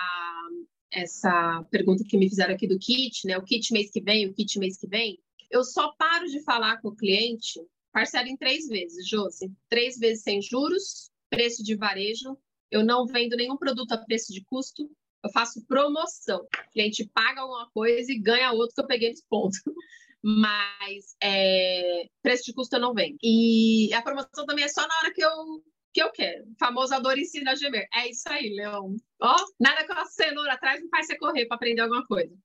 essa pergunta que me fizeram aqui do kit, né? O kit mês que vem, o kit mês que vem. Eu só paro de falar com o cliente Parcela em três vezes, Josi. Três vezes sem juros, preço de varejo. Eu não vendo nenhum produto a preço de custo. Eu faço promoção. O cliente paga alguma coisa e ganha outro que eu peguei nesse ponto. Mas é, preço de custo eu não vendo. E a promoção também é só na hora que eu que eu quero. O famoso a dor ensina a gemer. É isso aí, Leão. Ó, nada com a cenoura atrás não faz você correr para aprender alguma coisa.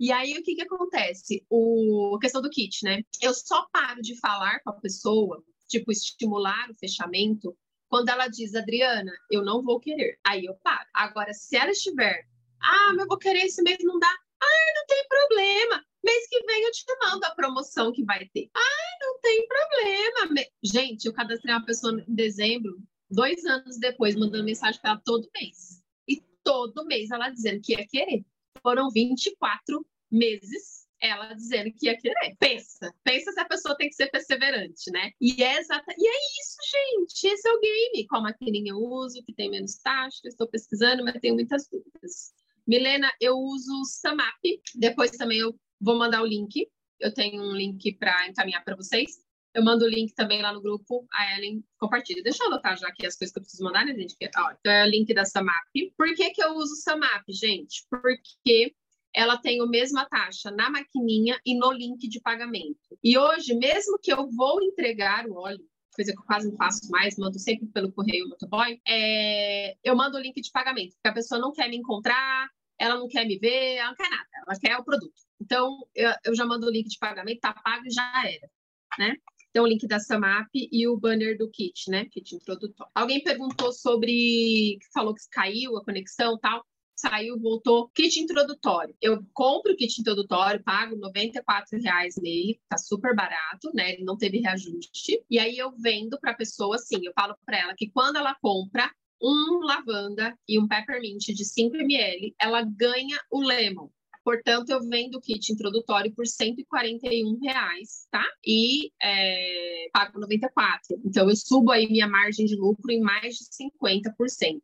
E aí, o que, que acontece? O, a questão do kit, né? Eu só paro de falar com a pessoa, tipo, estimular o fechamento, quando ela diz, Adriana, eu não vou querer. Aí eu paro. Agora, se ela estiver, ah, mas eu vou querer esse mês, não dá. Ah, não tem problema. Mês que vem eu te mando a promoção que vai ter. Ah, não tem problema. Gente, eu cadastrei uma pessoa em dezembro, dois anos depois, mandando mensagem para ela todo mês. E todo mês ela dizendo que ia querer foram 24 meses ela dizendo que ia querer. Pensa, pensa se a pessoa tem que ser perseverante, né? E é exata, e é isso, gente. Esse é o game. Qual maquininha eu uso, que tem menos taxa, estou pesquisando, mas tenho muitas dúvidas. Milena, eu uso o Samap. Depois também eu vou mandar o link. Eu tenho um link para encaminhar para vocês. Eu mando o link também lá no grupo, a Ellen compartilha. Deixa eu anotar já aqui as coisas que eu preciso mandar, né, gente? Ó, então é o link da Samap. Por que, que eu uso Samap, gente? Porque ela tem a mesma taxa na maquininha e no link de pagamento. E hoje, mesmo que eu vou entregar o óleo, coisa que eu quase não faço mais, mando sempre pelo correio motoboy, é... eu mando o link de pagamento, porque a pessoa não quer me encontrar, ela não quer me ver, ela não quer nada, ela quer o produto. Então, eu, já mando o link de pagamento, tá pago e já era, né? Então, o link da Samap e o banner do kit, né? Kit introdutório. Alguém perguntou sobre, falou que caiu a conexão tal saiu, voltou, kit introdutório. Eu compro o kit introdutório, pago R$ reais nele, tá super barato, né? Ele não teve reajuste. E aí eu vendo para a pessoa assim, eu falo para ela que quando ela compra um lavanda e um peppermint de 5 ml, ela ganha o lemon. Portanto, eu vendo o kit introdutório por 141 reais, tá? E é, pago 94. Então, eu subo aí minha margem de lucro em mais de 50%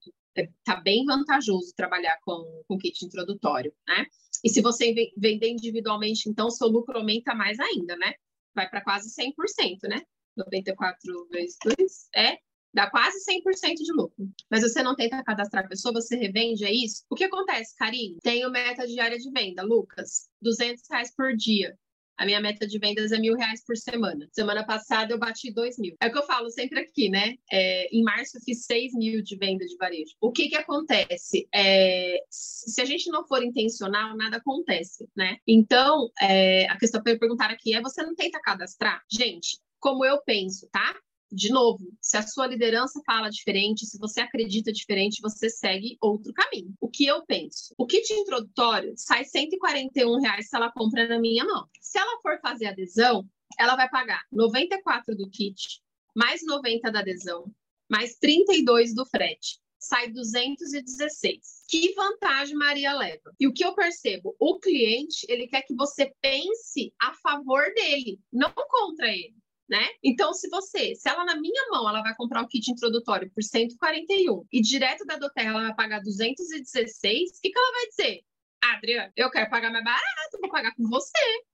tá bem vantajoso trabalhar com, com kit introdutório, né? E se você vender individualmente, então seu lucro aumenta mais ainda, né? Vai para quase 100%, né? 94 vezes 2 é dá quase 100% de lucro. Mas você não tenta cadastrar a pessoa, você revende, é isso? O que acontece, Karine? Tenho meta diária de venda, Lucas, 200 reais por dia. A minha meta de vendas é mil reais por semana. Semana passada eu bati dois mil. É o que eu falo sempre aqui, né? É, em março eu fiz seis mil de venda de varejo. O que que acontece? É, se a gente não for intencional, nada acontece, né? Então, é, a questão que eu perguntar aqui é: você não tenta cadastrar? Gente, como eu penso, tá? De novo, se a sua liderança fala diferente, se você acredita diferente, você segue outro caminho. O que eu penso? O kit introdutório sai 141 reais se ela compra na minha mão. Se ela for fazer adesão, ela vai pagar 94 do kit, mais 90 da adesão, mais 32 do frete. Sai 216. Que vantagem Maria leva? E o que eu percebo? O cliente, ele quer que você pense a favor dele, não contra ele né? Então, se você, se ela na minha mão, ela vai comprar o kit introdutório por 141 e direto da Doterra ela vai pagar 216, o que, que ela vai dizer? Adriana, eu quero pagar mais barato, vou pagar com você.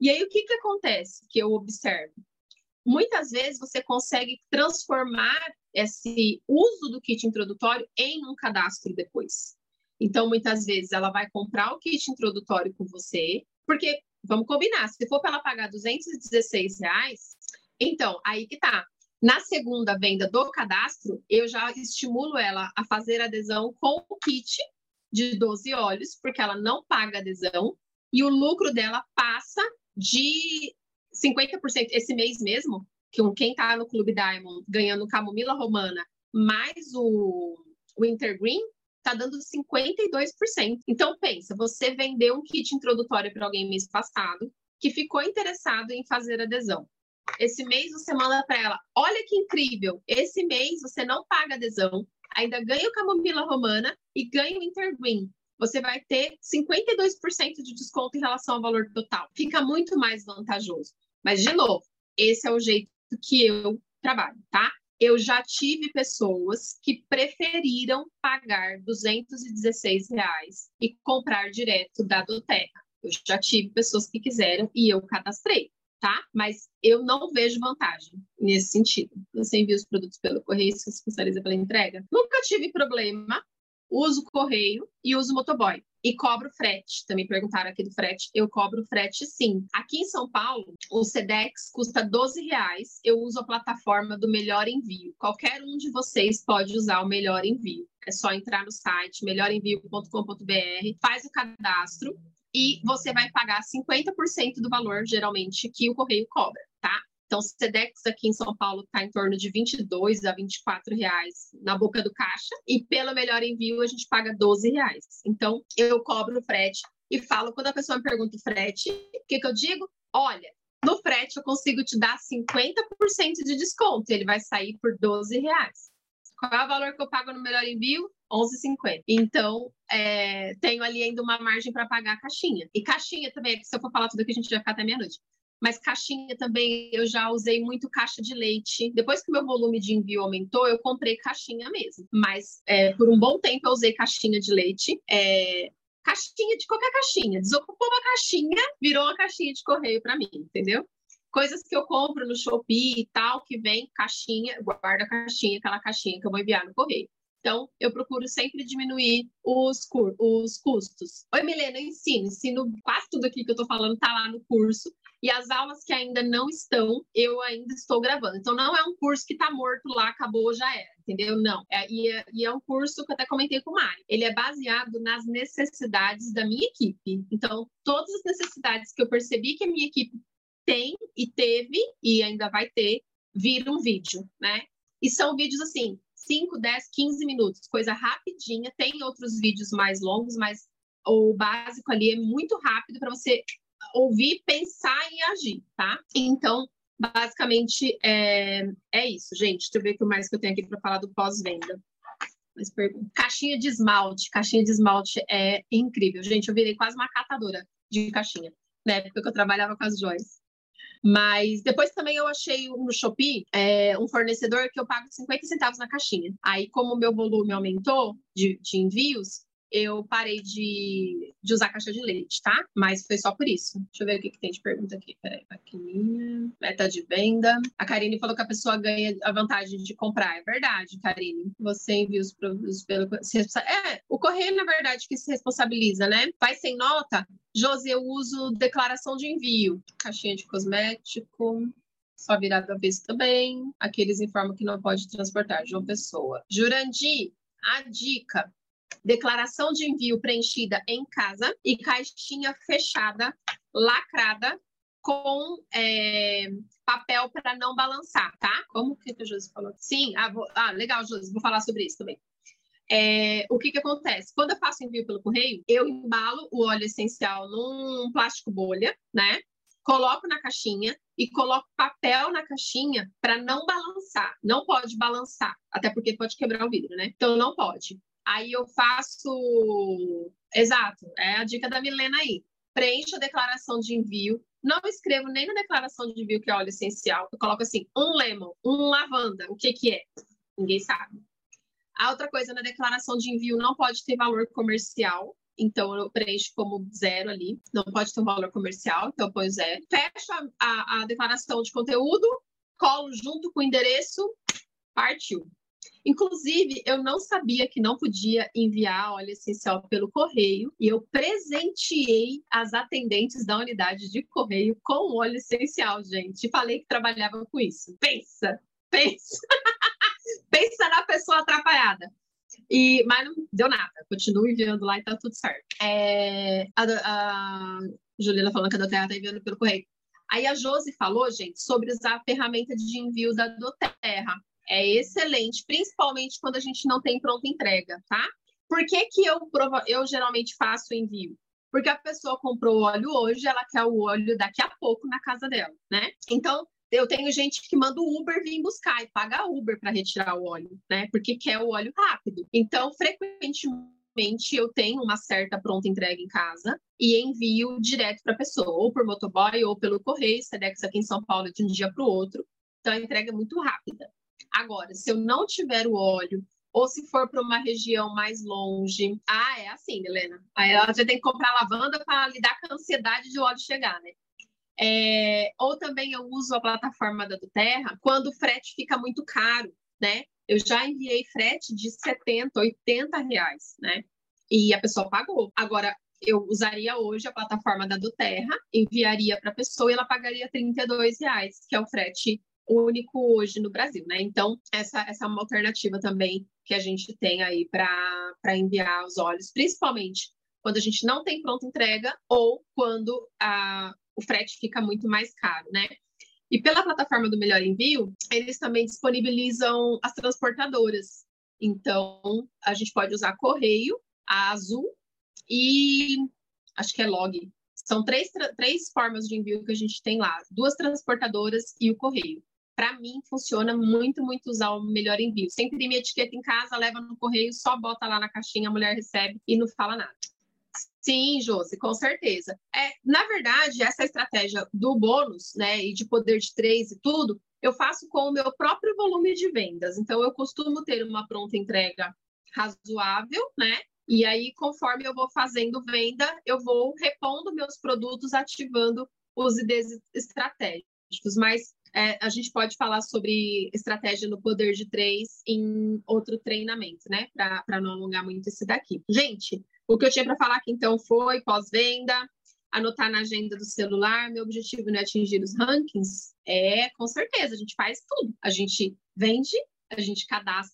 E aí, o que, que acontece que eu observo? Muitas vezes você consegue transformar esse uso do kit introdutório em um cadastro depois. Então, muitas vezes ela vai comprar o kit introdutório com você, porque Vamos combinar, se for para ela pagar 216 reais, então, aí que tá. Na segunda venda do cadastro, eu já estimulo ela a fazer adesão com o kit de 12 óleos, porque ela não paga adesão, e o lucro dela passa de 50% esse mês mesmo, que quem está no Clube Diamond ganhando camomila romana mais o Wintergreen, está dando 52%. Então, pensa, você vendeu um kit introdutório para alguém mês passado, que ficou interessado em fazer adesão. Esse mês você manda para ela: olha que incrível, esse mês você não paga adesão, ainda ganha o camomila romana e ganha o intergreen. Você vai ter 52% de desconto em relação ao valor total. Fica muito mais vantajoso. Mas, de novo, esse é o jeito que eu trabalho, tá? Eu já tive pessoas que preferiram pagar 216 reais e comprar direto da Doterra. Eu já tive pessoas que quiseram e eu cadastrei, tá? Mas eu não vejo vantagem nesse sentido. Você envia os produtos pelo correio se especializa pela entrega. Nunca tive problema uso correio e uso motoboy. E cobro frete. Também perguntaram aqui do frete. Eu cobro frete sim. Aqui em São Paulo, o Sedex custa 12 reais. Eu uso a plataforma do Melhor Envio. Qualquer um de vocês pode usar o Melhor Envio. É só entrar no site melhorenvio.com.br, faz o cadastro e você vai pagar 50% do valor, geralmente, que o correio cobra, tá? Então, o Sedex aqui em São Paulo está em torno de 22 a 24 reais na boca do caixa e pelo melhor envio a gente paga 12 reais. Então, eu cobro o frete e falo, quando a pessoa me pergunta o frete, o que, que eu digo? Olha, no frete eu consigo te dar 50% de desconto, ele vai sair por 12 reais. Qual é o valor que eu pago no melhor envio? 11,50. Então, é, tenho ali ainda uma margem para pagar a caixinha. E caixinha também, se eu for falar tudo aqui, a gente vai ficar até meia-noite mas caixinha também eu já usei muito caixa de leite. Depois que meu volume de envio aumentou, eu comprei caixinha mesmo. Mas é, por um bom tempo eu usei caixinha de leite. É, caixinha de qualquer caixinha. Desocupou uma caixinha, virou uma caixinha de correio para mim, entendeu? Coisas que eu compro no Shopee e tal, que vem caixinha, guarda a caixinha, aquela caixinha que eu vou enviar no correio. Então, eu procuro sempre diminuir os, os custos. Oi, Milena, eu ensino. Ensino quase tudo aqui que eu estou falando, está lá no curso. E as aulas que ainda não estão, eu ainda estou gravando. Então, não é um curso que está morto lá, acabou, já era, entendeu? Não. É, e, é, e, é, um curso que eu até comentei com o Mário. Ele é baseado nas necessidades da minha equipe. Então, todas as necessidades que eu percebi que a minha equipe tem e teve e ainda vai ter, vira um vídeo, né? E são vídeos assim, 5, 10, 15 minutos, coisa rapidinha. Tem outros vídeos mais longos, mas o básico ali é muito rápido para você ouvir, pensar e agir, tá? Então, basicamente é, é isso, gente. Deixa eu ver o que mais que eu tenho aqui para falar do pós-venda. Caixinha de esmalte. Caixinha de esmalte é incrível. Gente, eu virei quase uma catadora de caixinha, na época que eu trabalhava com as joias. Mas depois também eu achei no Shopee é, um fornecedor que eu pago 50 centavos na caixinha. Aí, como o meu volume aumentou de, de envios, eu parei de, de usar caixa de leite, tá? Mas foi só por isso. Deixa eu ver o que, que tem de pergunta aqui. Peraí, maquininha, meta de venda. A Karine falou que a pessoa ganha a vantagem de comprar. É verdade, Karine. Você envia os produtos pelo. É, o correio, na verdade, que se responsabiliza, né? Vai sem nota. Josi, eu uso declaração de envio. Caixinha de cosmético só virado avesso também. Aqueles informam que não pode transportar. João Pessoa. Jurandir, a dica: declaração de envio preenchida em casa e caixinha fechada, lacrada, com é, papel para não balançar, tá? Como que a Josi falou? Sim, ah, vou, ah, legal, Josi, vou falar sobre isso também. É, o que, que acontece? Quando eu faço envio pelo correio, eu embalo o óleo essencial num plástico bolha, né? Coloco na caixinha e coloco papel na caixinha para não balançar. Não pode balançar, até porque pode quebrar o vidro, né? Então não pode. Aí eu faço. Exato, é a dica da Milena aí. Preencho a declaração de envio. Não escrevo nem na declaração de envio que é óleo essencial. Eu coloco assim: um lemon, um lavanda. O que, que é? Ninguém sabe. A outra coisa, na declaração de envio não pode ter valor comercial. Então, eu preencho como zero ali. Não pode ter um valor comercial, então eu ponho zero. Fecho a, a, a declaração de conteúdo, colo junto com o endereço, partiu. Inclusive, eu não sabia que não podia enviar óleo essencial pelo correio e eu presenteei as atendentes da unidade de correio com óleo essencial, gente. Falei que trabalhava com isso. Pensa, pensa. pensa na pessoa atrapalhada. E, mas não deu nada. Continuo enviando lá e tá tudo certo. É, a, a Juliana falando que a Doterra tá enviando pelo correio. Aí a Josi falou, gente, sobre usar a ferramenta de envio da Doterra é excelente, principalmente quando a gente não tem pronta entrega, tá? Por que, que eu, eu geralmente faço envio? Porque a pessoa comprou o óleo hoje, ela quer o óleo daqui a pouco na casa dela, né? Então, eu tenho gente que manda o Uber vir buscar e paga Uber para retirar o óleo, né? Porque quer o óleo rápido. Então, frequentemente eu tenho uma certa pronta entrega em casa e envio direto para a pessoa, ou por motoboy ou pelo correio, Sedex aqui em São Paulo de um dia para o outro. Então a entrega é muito rápida. Agora, se eu não tiver o óleo, ou se for para uma região mais longe. Ah, é assim, Helena. Aí ela já tem que comprar lavanda para lidar com a ansiedade de o óleo chegar, né? É, ou também eu uso a plataforma da do Terra quando o frete fica muito caro, né? Eu já enviei frete de 70, 80 reais, né? E a pessoa pagou. Agora, eu usaria hoje a plataforma da do Terra, enviaria para a pessoa e ela pagaria 32 reais, que é o frete único hoje no Brasil, né? Então, essa, essa é uma alternativa também que a gente tem aí para enviar os olhos, principalmente quando a gente não tem pronta entrega ou quando a, o frete fica muito mais caro, né? E pela plataforma do Melhor Envio, eles também disponibilizam as transportadoras. Então, a gente pode usar correio, a Azul e acho que é Log. São três, três formas de envio que a gente tem lá: duas transportadoras e o correio para mim funciona muito, muito usar o melhor envio. Sem imprimir etiqueta em casa, leva no correio, só bota lá na caixinha, a mulher recebe e não fala nada. Sim, Josi, com certeza. É, na verdade, essa estratégia do bônus, né, e de poder de três e tudo, eu faço com o meu próprio volume de vendas. Então, eu costumo ter uma pronta entrega razoável, né? E aí, conforme eu vou fazendo venda, eu vou repondo meus produtos, ativando os IDs estratégicos, mas é, a gente pode falar sobre estratégia no poder de três em outro treinamento, né? Para não alongar muito esse daqui. Gente, o que eu tinha para falar aqui então foi pós-venda, anotar na agenda do celular. Meu objetivo não é atingir os rankings? É, com certeza, a gente faz tudo. A gente vende, a gente cadastra,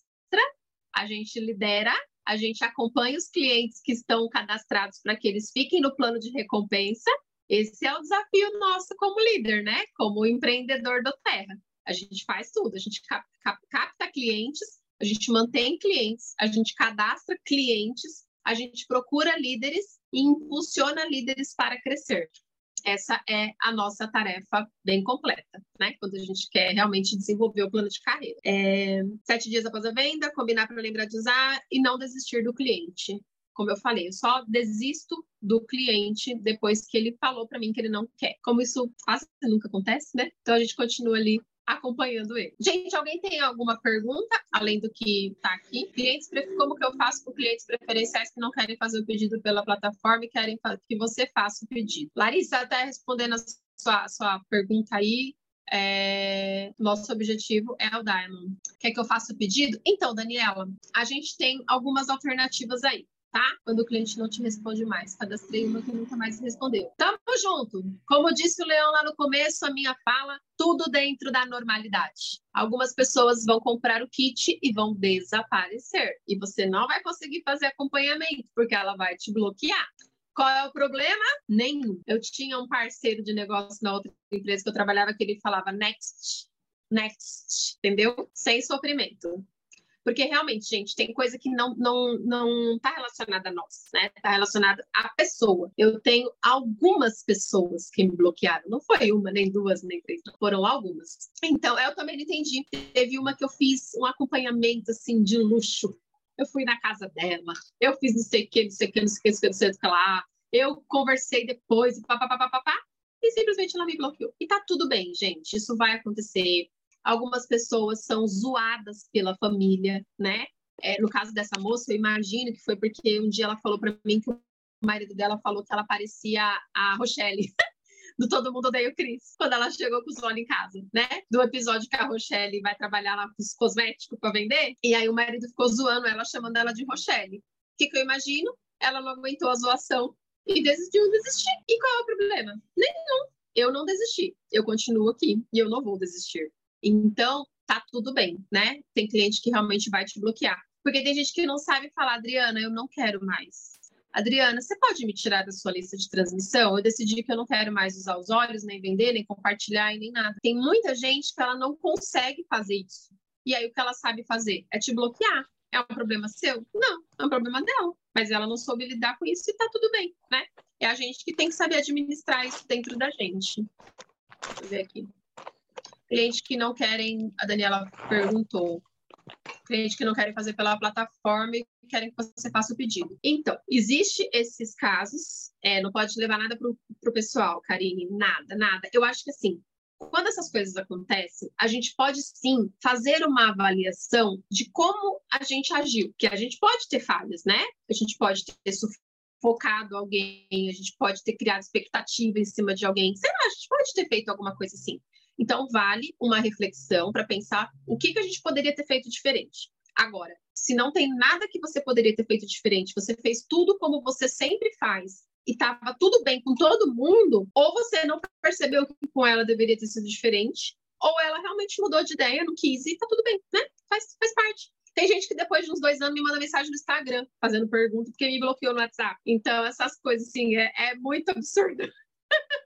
a gente lidera, a gente acompanha os clientes que estão cadastrados para que eles fiquem no plano de recompensa esse é o desafio nosso como líder, né? Como empreendedor do Terra. A gente faz tudo, a gente cap, cap, capta clientes, a gente mantém clientes, a gente cadastra clientes, a gente procura líderes e impulsiona líderes para crescer. Essa é a nossa tarefa bem completa, né? Quando a gente quer realmente desenvolver o plano de carreira. É, sete dias após a venda, combinar para lembrar de usar e não desistir do cliente como eu falei, eu só desisto do cliente depois que ele falou para mim que ele não quer. Como isso quase nunca acontece, né? Então a gente continua ali acompanhando ele. Gente, alguém tem alguma pergunta além do que está aqui? Clientes, como que eu faço com clientes preferenciais que não querem fazer o pedido pela plataforma e querem que você faça o pedido? Larissa, até respondendo a sua, a sua pergunta aí, é, nosso objetivo é o Diamond. Quer que eu faça o pedido? Então, Daniela, a gente tem algumas alternativas aí tá? Quando o cliente não te responde mais. Cadastrei uma que nunca mais respondeu. Tamo junto. Como disse o Leão lá no começo, a minha fala, tudo dentro da normalidade. Algumas pessoas vão comprar o kit e vão desaparecer. E você não vai conseguir fazer acompanhamento, porque ela vai te bloquear. Qual é o problema? Nenhum. Eu tinha um parceiro de negócio na outra empresa que eu trabalhava que ele falava next, next, entendeu? Sem sofrimento. Porque realmente, gente, tem coisa que não não não está relacionada a nós, né? Está relacionada à pessoa. Eu tenho algumas pessoas que me bloquearam. Não foi uma, nem duas, nem três, foram algumas. Então, eu também não entendi. Teve uma que eu fiz um acompanhamento assim de luxo. Eu fui na casa dela, eu fiz não sei o que, não sei o que, não sei o que, não sei o que, lá. Eu conversei depois, papapá, e simplesmente ela me bloqueou. E tá tudo bem, gente. Isso vai acontecer algumas pessoas são zoadas pela família, né? É, no caso dessa moça, eu imagino que foi porque um dia ela falou para mim que o marido dela falou que ela parecia a Rochelle. do Todo Mundo Odeia o Cris, quando ela chegou com os olhos em casa, né? Do episódio que a Rochelle vai trabalhar lá com os cosméticos para vender, e aí o marido ficou zoando ela, chamando ela de Rochelle. O que, que eu imagino? Ela não aguentou a zoação e decidiu desistir. E qual é o problema? Nenhum. Eu não desisti. Eu continuo aqui e eu não vou desistir. Então, tá tudo bem, né? Tem cliente que realmente vai te bloquear. Porque tem gente que não sabe falar, Adriana, eu não quero mais. Adriana, você pode me tirar da sua lista de transmissão? Eu decidi que eu não quero mais usar os olhos, nem vender, nem compartilhar nem nada. Tem muita gente que ela não consegue fazer isso. E aí o que ela sabe fazer é te bloquear. É um problema seu? Não, é um problema dela. Mas ela não soube lidar com isso e tá tudo bem, né? É a gente que tem que saber administrar isso dentro da gente. Deixa eu ver aqui. Cliente que não querem, a Daniela perguntou, cliente que não querem fazer pela plataforma e querem que você faça o pedido. Então, existe esses casos, é, não pode levar nada para o pessoal, Karine, nada, nada. Eu acho que assim, quando essas coisas acontecem, a gente pode sim fazer uma avaliação de como a gente agiu, que a gente pode ter falhas, né? A gente pode ter sufocado alguém, a gente pode ter criado expectativa em cima de alguém, sei lá, a gente pode ter feito alguma coisa assim. Então, vale uma reflexão para pensar o que, que a gente poderia ter feito diferente. Agora, se não tem nada que você poderia ter feito diferente, você fez tudo como você sempre faz e estava tudo bem com todo mundo, ou você não percebeu que com ela deveria ter sido diferente, ou ela realmente mudou de ideia, não quis e tá tudo bem, né? Faz, faz parte. Tem gente que depois de uns dois anos me manda mensagem no Instagram fazendo pergunta porque me bloqueou no WhatsApp. Então, essas coisas, assim, é, é muito absurdo.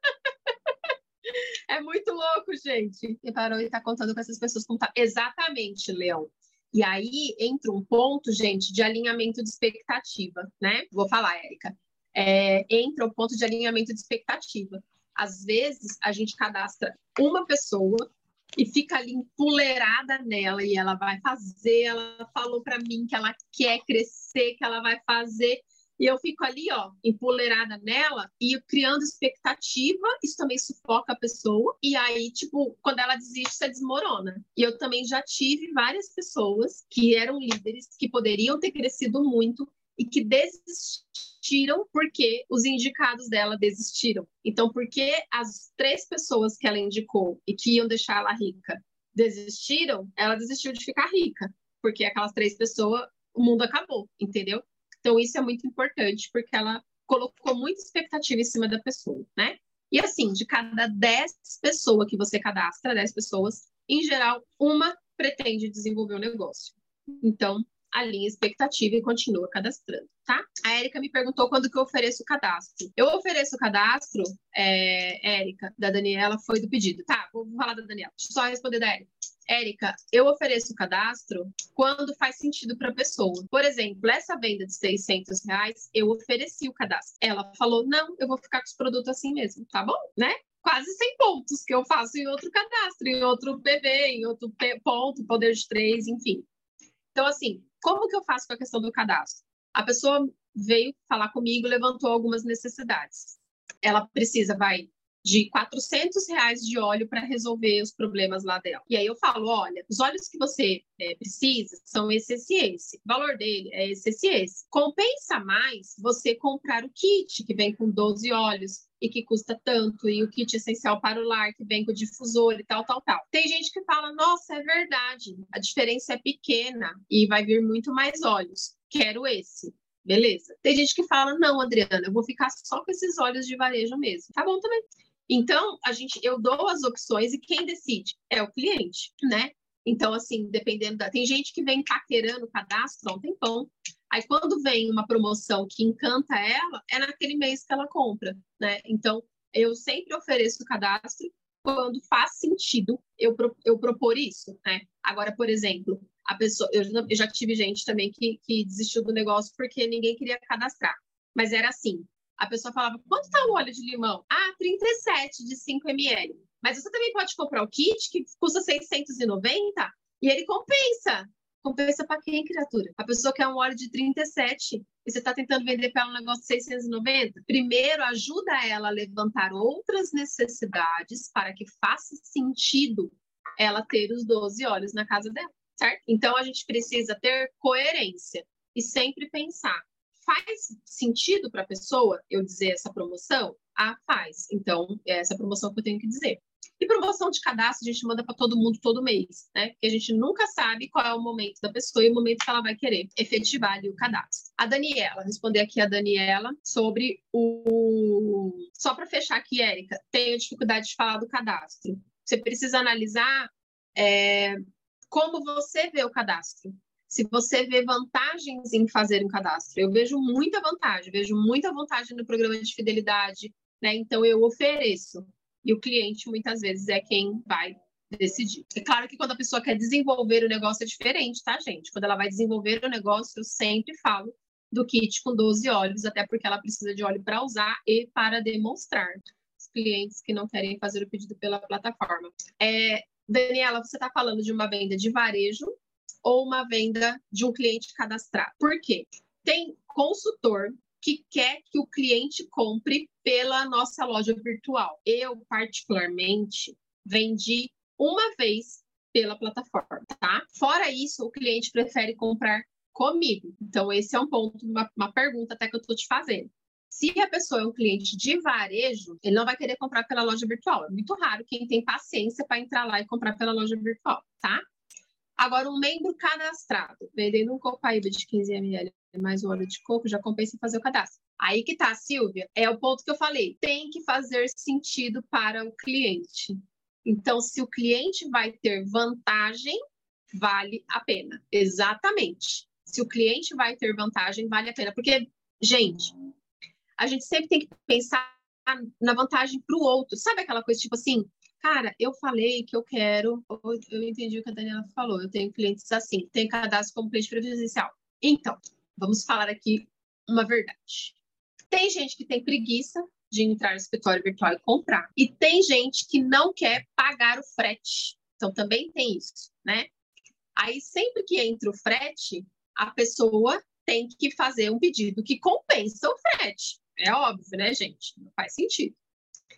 É muito louco, gente. E parou e tá contando com essas pessoas como tá. Exatamente, Leão. E aí entra um ponto, gente, de alinhamento de expectativa, né? Vou falar, Érica. É, entra o ponto de alinhamento de expectativa. Às vezes, a gente cadastra uma pessoa e fica ali empolerada nela e ela vai fazer. Ela falou para mim que ela quer crescer, que ela vai fazer. E eu fico ali, ó, empolerada nela e criando expectativa, isso também sufoca a pessoa. E aí, tipo, quando ela desiste, você desmorona. E eu também já tive várias pessoas que eram líderes, que poderiam ter crescido muito, e que desistiram porque os indicados dela desistiram. Então, porque as três pessoas que ela indicou e que iam deixar ela rica desistiram, ela desistiu de ficar rica, porque aquelas três pessoas, o mundo acabou, entendeu? Então, isso é muito importante, porque ela colocou muita expectativa em cima da pessoa, né? E assim, de cada 10 pessoas que você cadastra, 10 pessoas, em geral, uma pretende desenvolver o um negócio. Então, alinha expectativa e continua cadastrando, tá? A Érica me perguntou quando que eu ofereço o cadastro. Eu ofereço o cadastro, é, Érica, da Daniela, foi do pedido. Tá, vou falar da Daniela. Deixa eu só responder da Érica. Érica, eu ofereço o cadastro quando faz sentido para a pessoa. Por exemplo, essa venda de 600 reais, eu ofereci o cadastro. Ela falou, não, eu vou ficar com os produtos assim mesmo, tá bom? Né? Quase 100 pontos que eu faço em outro cadastro, em outro PV, em outro ponto, poder de três, enfim. Então, assim, como que eu faço com a questão do cadastro? A pessoa veio falar comigo, levantou algumas necessidades. Ela precisa, vai, de 400 reais de óleo para resolver os problemas lá dela. E aí eu falo, olha, os óleos que você é, precisa são esse, esse, esse. O valor dele é esse, esse, esse. Compensa mais você comprar o kit que vem com 12 óleos e que custa tanto, e o kit essencial para o lar, que vem com difusor e tal, tal, tal. Tem gente que fala, nossa, é verdade, a diferença é pequena e vai vir muito mais óleos. Quero esse. Beleza. Tem gente que fala, não, Adriana, eu vou ficar só com esses óleos de varejo mesmo. Tá bom também. Então, a gente, eu dou as opções e quem decide é o cliente, né? Então, assim, dependendo da. Tem gente que vem paquerando o cadastro há um tempão. Aí, quando vem uma promoção que encanta ela, é naquele mês que ela compra, né? Então, eu sempre ofereço o cadastro quando faz sentido eu, eu propor isso, né? Agora, por exemplo, a pessoa, eu, eu já tive gente também que, que desistiu do negócio porque ninguém queria cadastrar. Mas era assim: a pessoa falava, quanto está o óleo de limão? Ah, 37 de 5 ml. Mas você também pode comprar o kit que custa 690 e ele compensa. Compensa para quem, criatura? A pessoa quer um óleo de 37 e você está tentando vender para ela um negócio de 690. Primeiro, ajuda ela a levantar outras necessidades para que faça sentido ela ter os 12 óleos na casa dela, certo? Então, a gente precisa ter coerência e sempre pensar: faz sentido para a pessoa eu dizer essa promoção? Ah, faz. Então, é essa promoção que eu tenho que dizer. E promoção de cadastro a gente manda para todo mundo todo mês, né? Porque a gente nunca sabe qual é o momento da pessoa e o momento que ela vai querer efetivar ali o cadastro. A Daniela, responder aqui a Daniela sobre o. Só para fechar aqui, Érica, tenho dificuldade de falar do cadastro. Você precisa analisar é, como você vê o cadastro. Se você vê vantagens em fazer um cadastro, eu vejo muita vantagem, vejo muita vantagem no programa de fidelidade, né? Então eu ofereço e o cliente muitas vezes é quem vai decidir. É claro que quando a pessoa quer desenvolver o negócio é diferente, tá, gente? Quando ela vai desenvolver o negócio, eu sempre falo do kit com 12 óleos, até porque ela precisa de óleo para usar e para demonstrar. Os clientes que não querem fazer o pedido pela plataforma. É, Daniela, você está falando de uma venda de varejo ou uma venda de um cliente cadastrado. Por quê? Tem consultor que quer que o cliente compre pela nossa loja virtual. Eu, particularmente, vendi uma vez pela plataforma, tá? Fora isso, o cliente prefere comprar comigo. Então, esse é um ponto, uma, uma pergunta até que eu estou te fazendo. Se a pessoa é um cliente de varejo, ele não vai querer comprar pela loja virtual. É muito raro quem tem paciência para entrar lá e comprar pela loja virtual, tá? Agora, um membro cadastrado, vendendo um copaíba de 15 ml mais o óleo de coco, já compensa fazer o cadastro. Aí que tá, Silvia, é o ponto que eu falei. Tem que fazer sentido para o cliente. Então, se o cliente vai ter vantagem, vale a pena. Exatamente. Se o cliente vai ter vantagem, vale a pena. Porque, gente, a gente sempre tem que pensar na vantagem para o outro. Sabe aquela coisa tipo assim, cara, eu falei que eu quero, eu entendi o que a Daniela falou, eu tenho clientes assim, tem cadastro como cliente previdencial. Então, vamos falar aqui uma verdade. Tem gente que tem preguiça de entrar no escritório virtual e comprar, e tem gente que não quer pagar o frete. Então, também tem isso, né? Aí, sempre que entra o frete, a pessoa tem que fazer um pedido que compensa o frete. É óbvio, né, gente? Não faz sentido.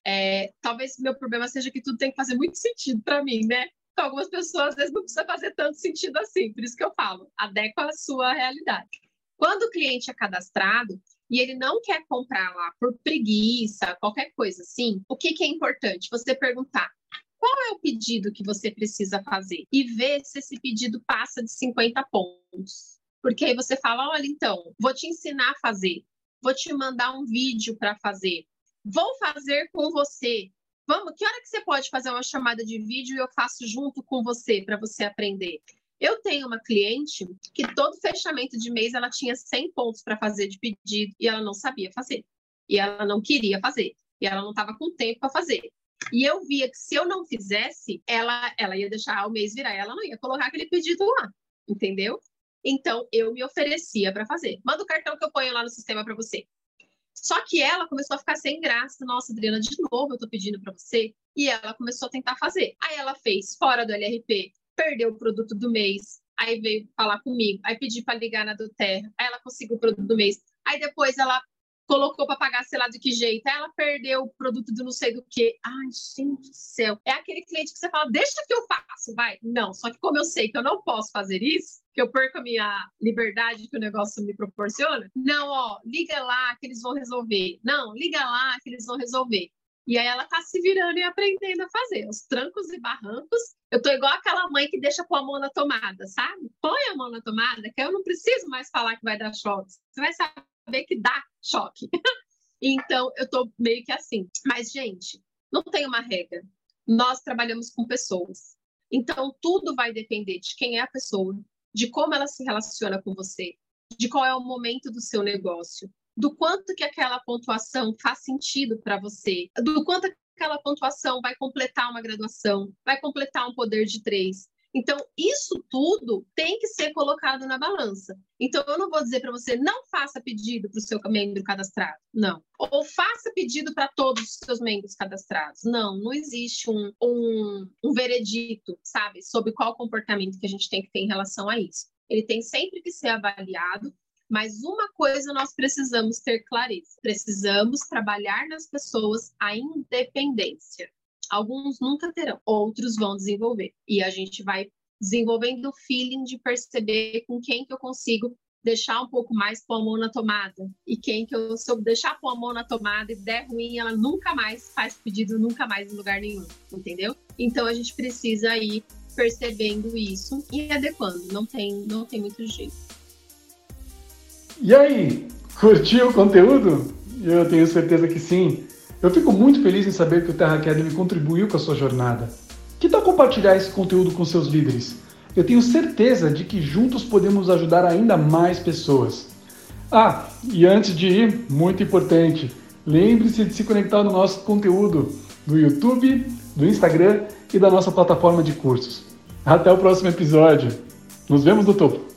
É, talvez meu problema seja que tudo tem que fazer muito sentido para mim, né? Então, algumas pessoas às vezes não precisa fazer tanto sentido assim, por isso que eu falo, adequa a sua realidade. Quando o cliente é cadastrado e ele não quer comprar lá por preguiça, qualquer coisa assim, o que, que é importante? Você perguntar qual é o pedido que você precisa fazer e ver se esse pedido passa de 50 pontos. Porque aí você fala: olha, então, vou te ensinar a fazer, vou te mandar um vídeo para fazer, vou fazer com você. Vamos, que hora que você pode fazer uma chamada de vídeo e eu faço junto com você para você aprender? Eu tenho uma cliente que todo fechamento de mês ela tinha 100 pontos para fazer de pedido e ela não sabia fazer. E ela não queria fazer. E ela não estava com tempo para fazer. E eu via que se eu não fizesse, ela, ela ia deixar o mês virar, ela não ia colocar aquele pedido lá, entendeu? Então eu me oferecia para fazer. Manda o cartão que eu ponho lá no sistema para você. Só que ela começou a ficar sem graça. Nossa, Adriana, de novo eu tô pedindo para você. E ela começou a tentar fazer. Aí ela fez fora do LRP, perdeu o produto do mês. Aí veio falar comigo. Aí pedi para ligar na do Terra. Aí ela conseguiu o produto do mês. Aí depois ela colocou para pagar, sei lá de que jeito. Ela perdeu o produto do não sei do que. Ai, gente do céu. É aquele cliente que você fala, deixa que eu faço, vai. Não, só que como eu sei que eu não posso fazer isso, que eu perco a minha liberdade que o negócio me proporciona, não, ó, liga lá que eles vão resolver. Não, liga lá que eles vão resolver. E aí ela tá se virando e aprendendo a fazer. Os trancos e barrancos. Eu tô igual aquela mãe que deixa pôr a mão na tomada, sabe? Põe a mão na tomada, que eu não preciso mais falar que vai dar choque. Você vai saber que dá choque. então, eu tô meio que assim. Mas, gente, não tem uma regra. Nós trabalhamos com pessoas. Então, tudo vai depender de quem é a pessoa, de como ela se relaciona com você, de qual é o momento do seu negócio, do quanto que aquela pontuação faz sentido para você, do quanto aquela pontuação vai completar uma graduação, vai completar um poder de três. Então, isso tudo tem que ser colocado na balança. Então, eu não vou dizer para você, não faça pedido para o seu membro cadastrado. Não. Ou faça pedido para todos os seus membros cadastrados. Não, não existe um, um, um veredito, sabe, sobre qual comportamento que a gente tem que ter em relação a isso. Ele tem sempre que ser avaliado mas uma coisa nós precisamos ter clareza: precisamos trabalhar nas pessoas a independência. Alguns nunca terão, outros vão desenvolver. E a gente vai desenvolvendo o feeling de perceber com quem que eu consigo deixar um pouco mais pôr a mão na tomada. E quem que eu, eu deixar pôr a mão na tomada e der ruim, ela nunca mais faz pedido, nunca mais em lugar nenhum, entendeu? Então a gente precisa ir percebendo isso e adequando, não tem, não tem muito jeito. E aí, curtiu o conteúdo? Eu tenho certeza que sim. Eu fico muito feliz em saber que o Terra Academy contribuiu com a sua jornada. Que tal compartilhar esse conteúdo com seus líderes? Eu tenho certeza de que juntos podemos ajudar ainda mais pessoas. Ah, e antes de ir, muito importante, lembre-se de se conectar no nosso conteúdo do YouTube, do Instagram e da nossa plataforma de cursos. Até o próximo episódio. Nos vemos no topo.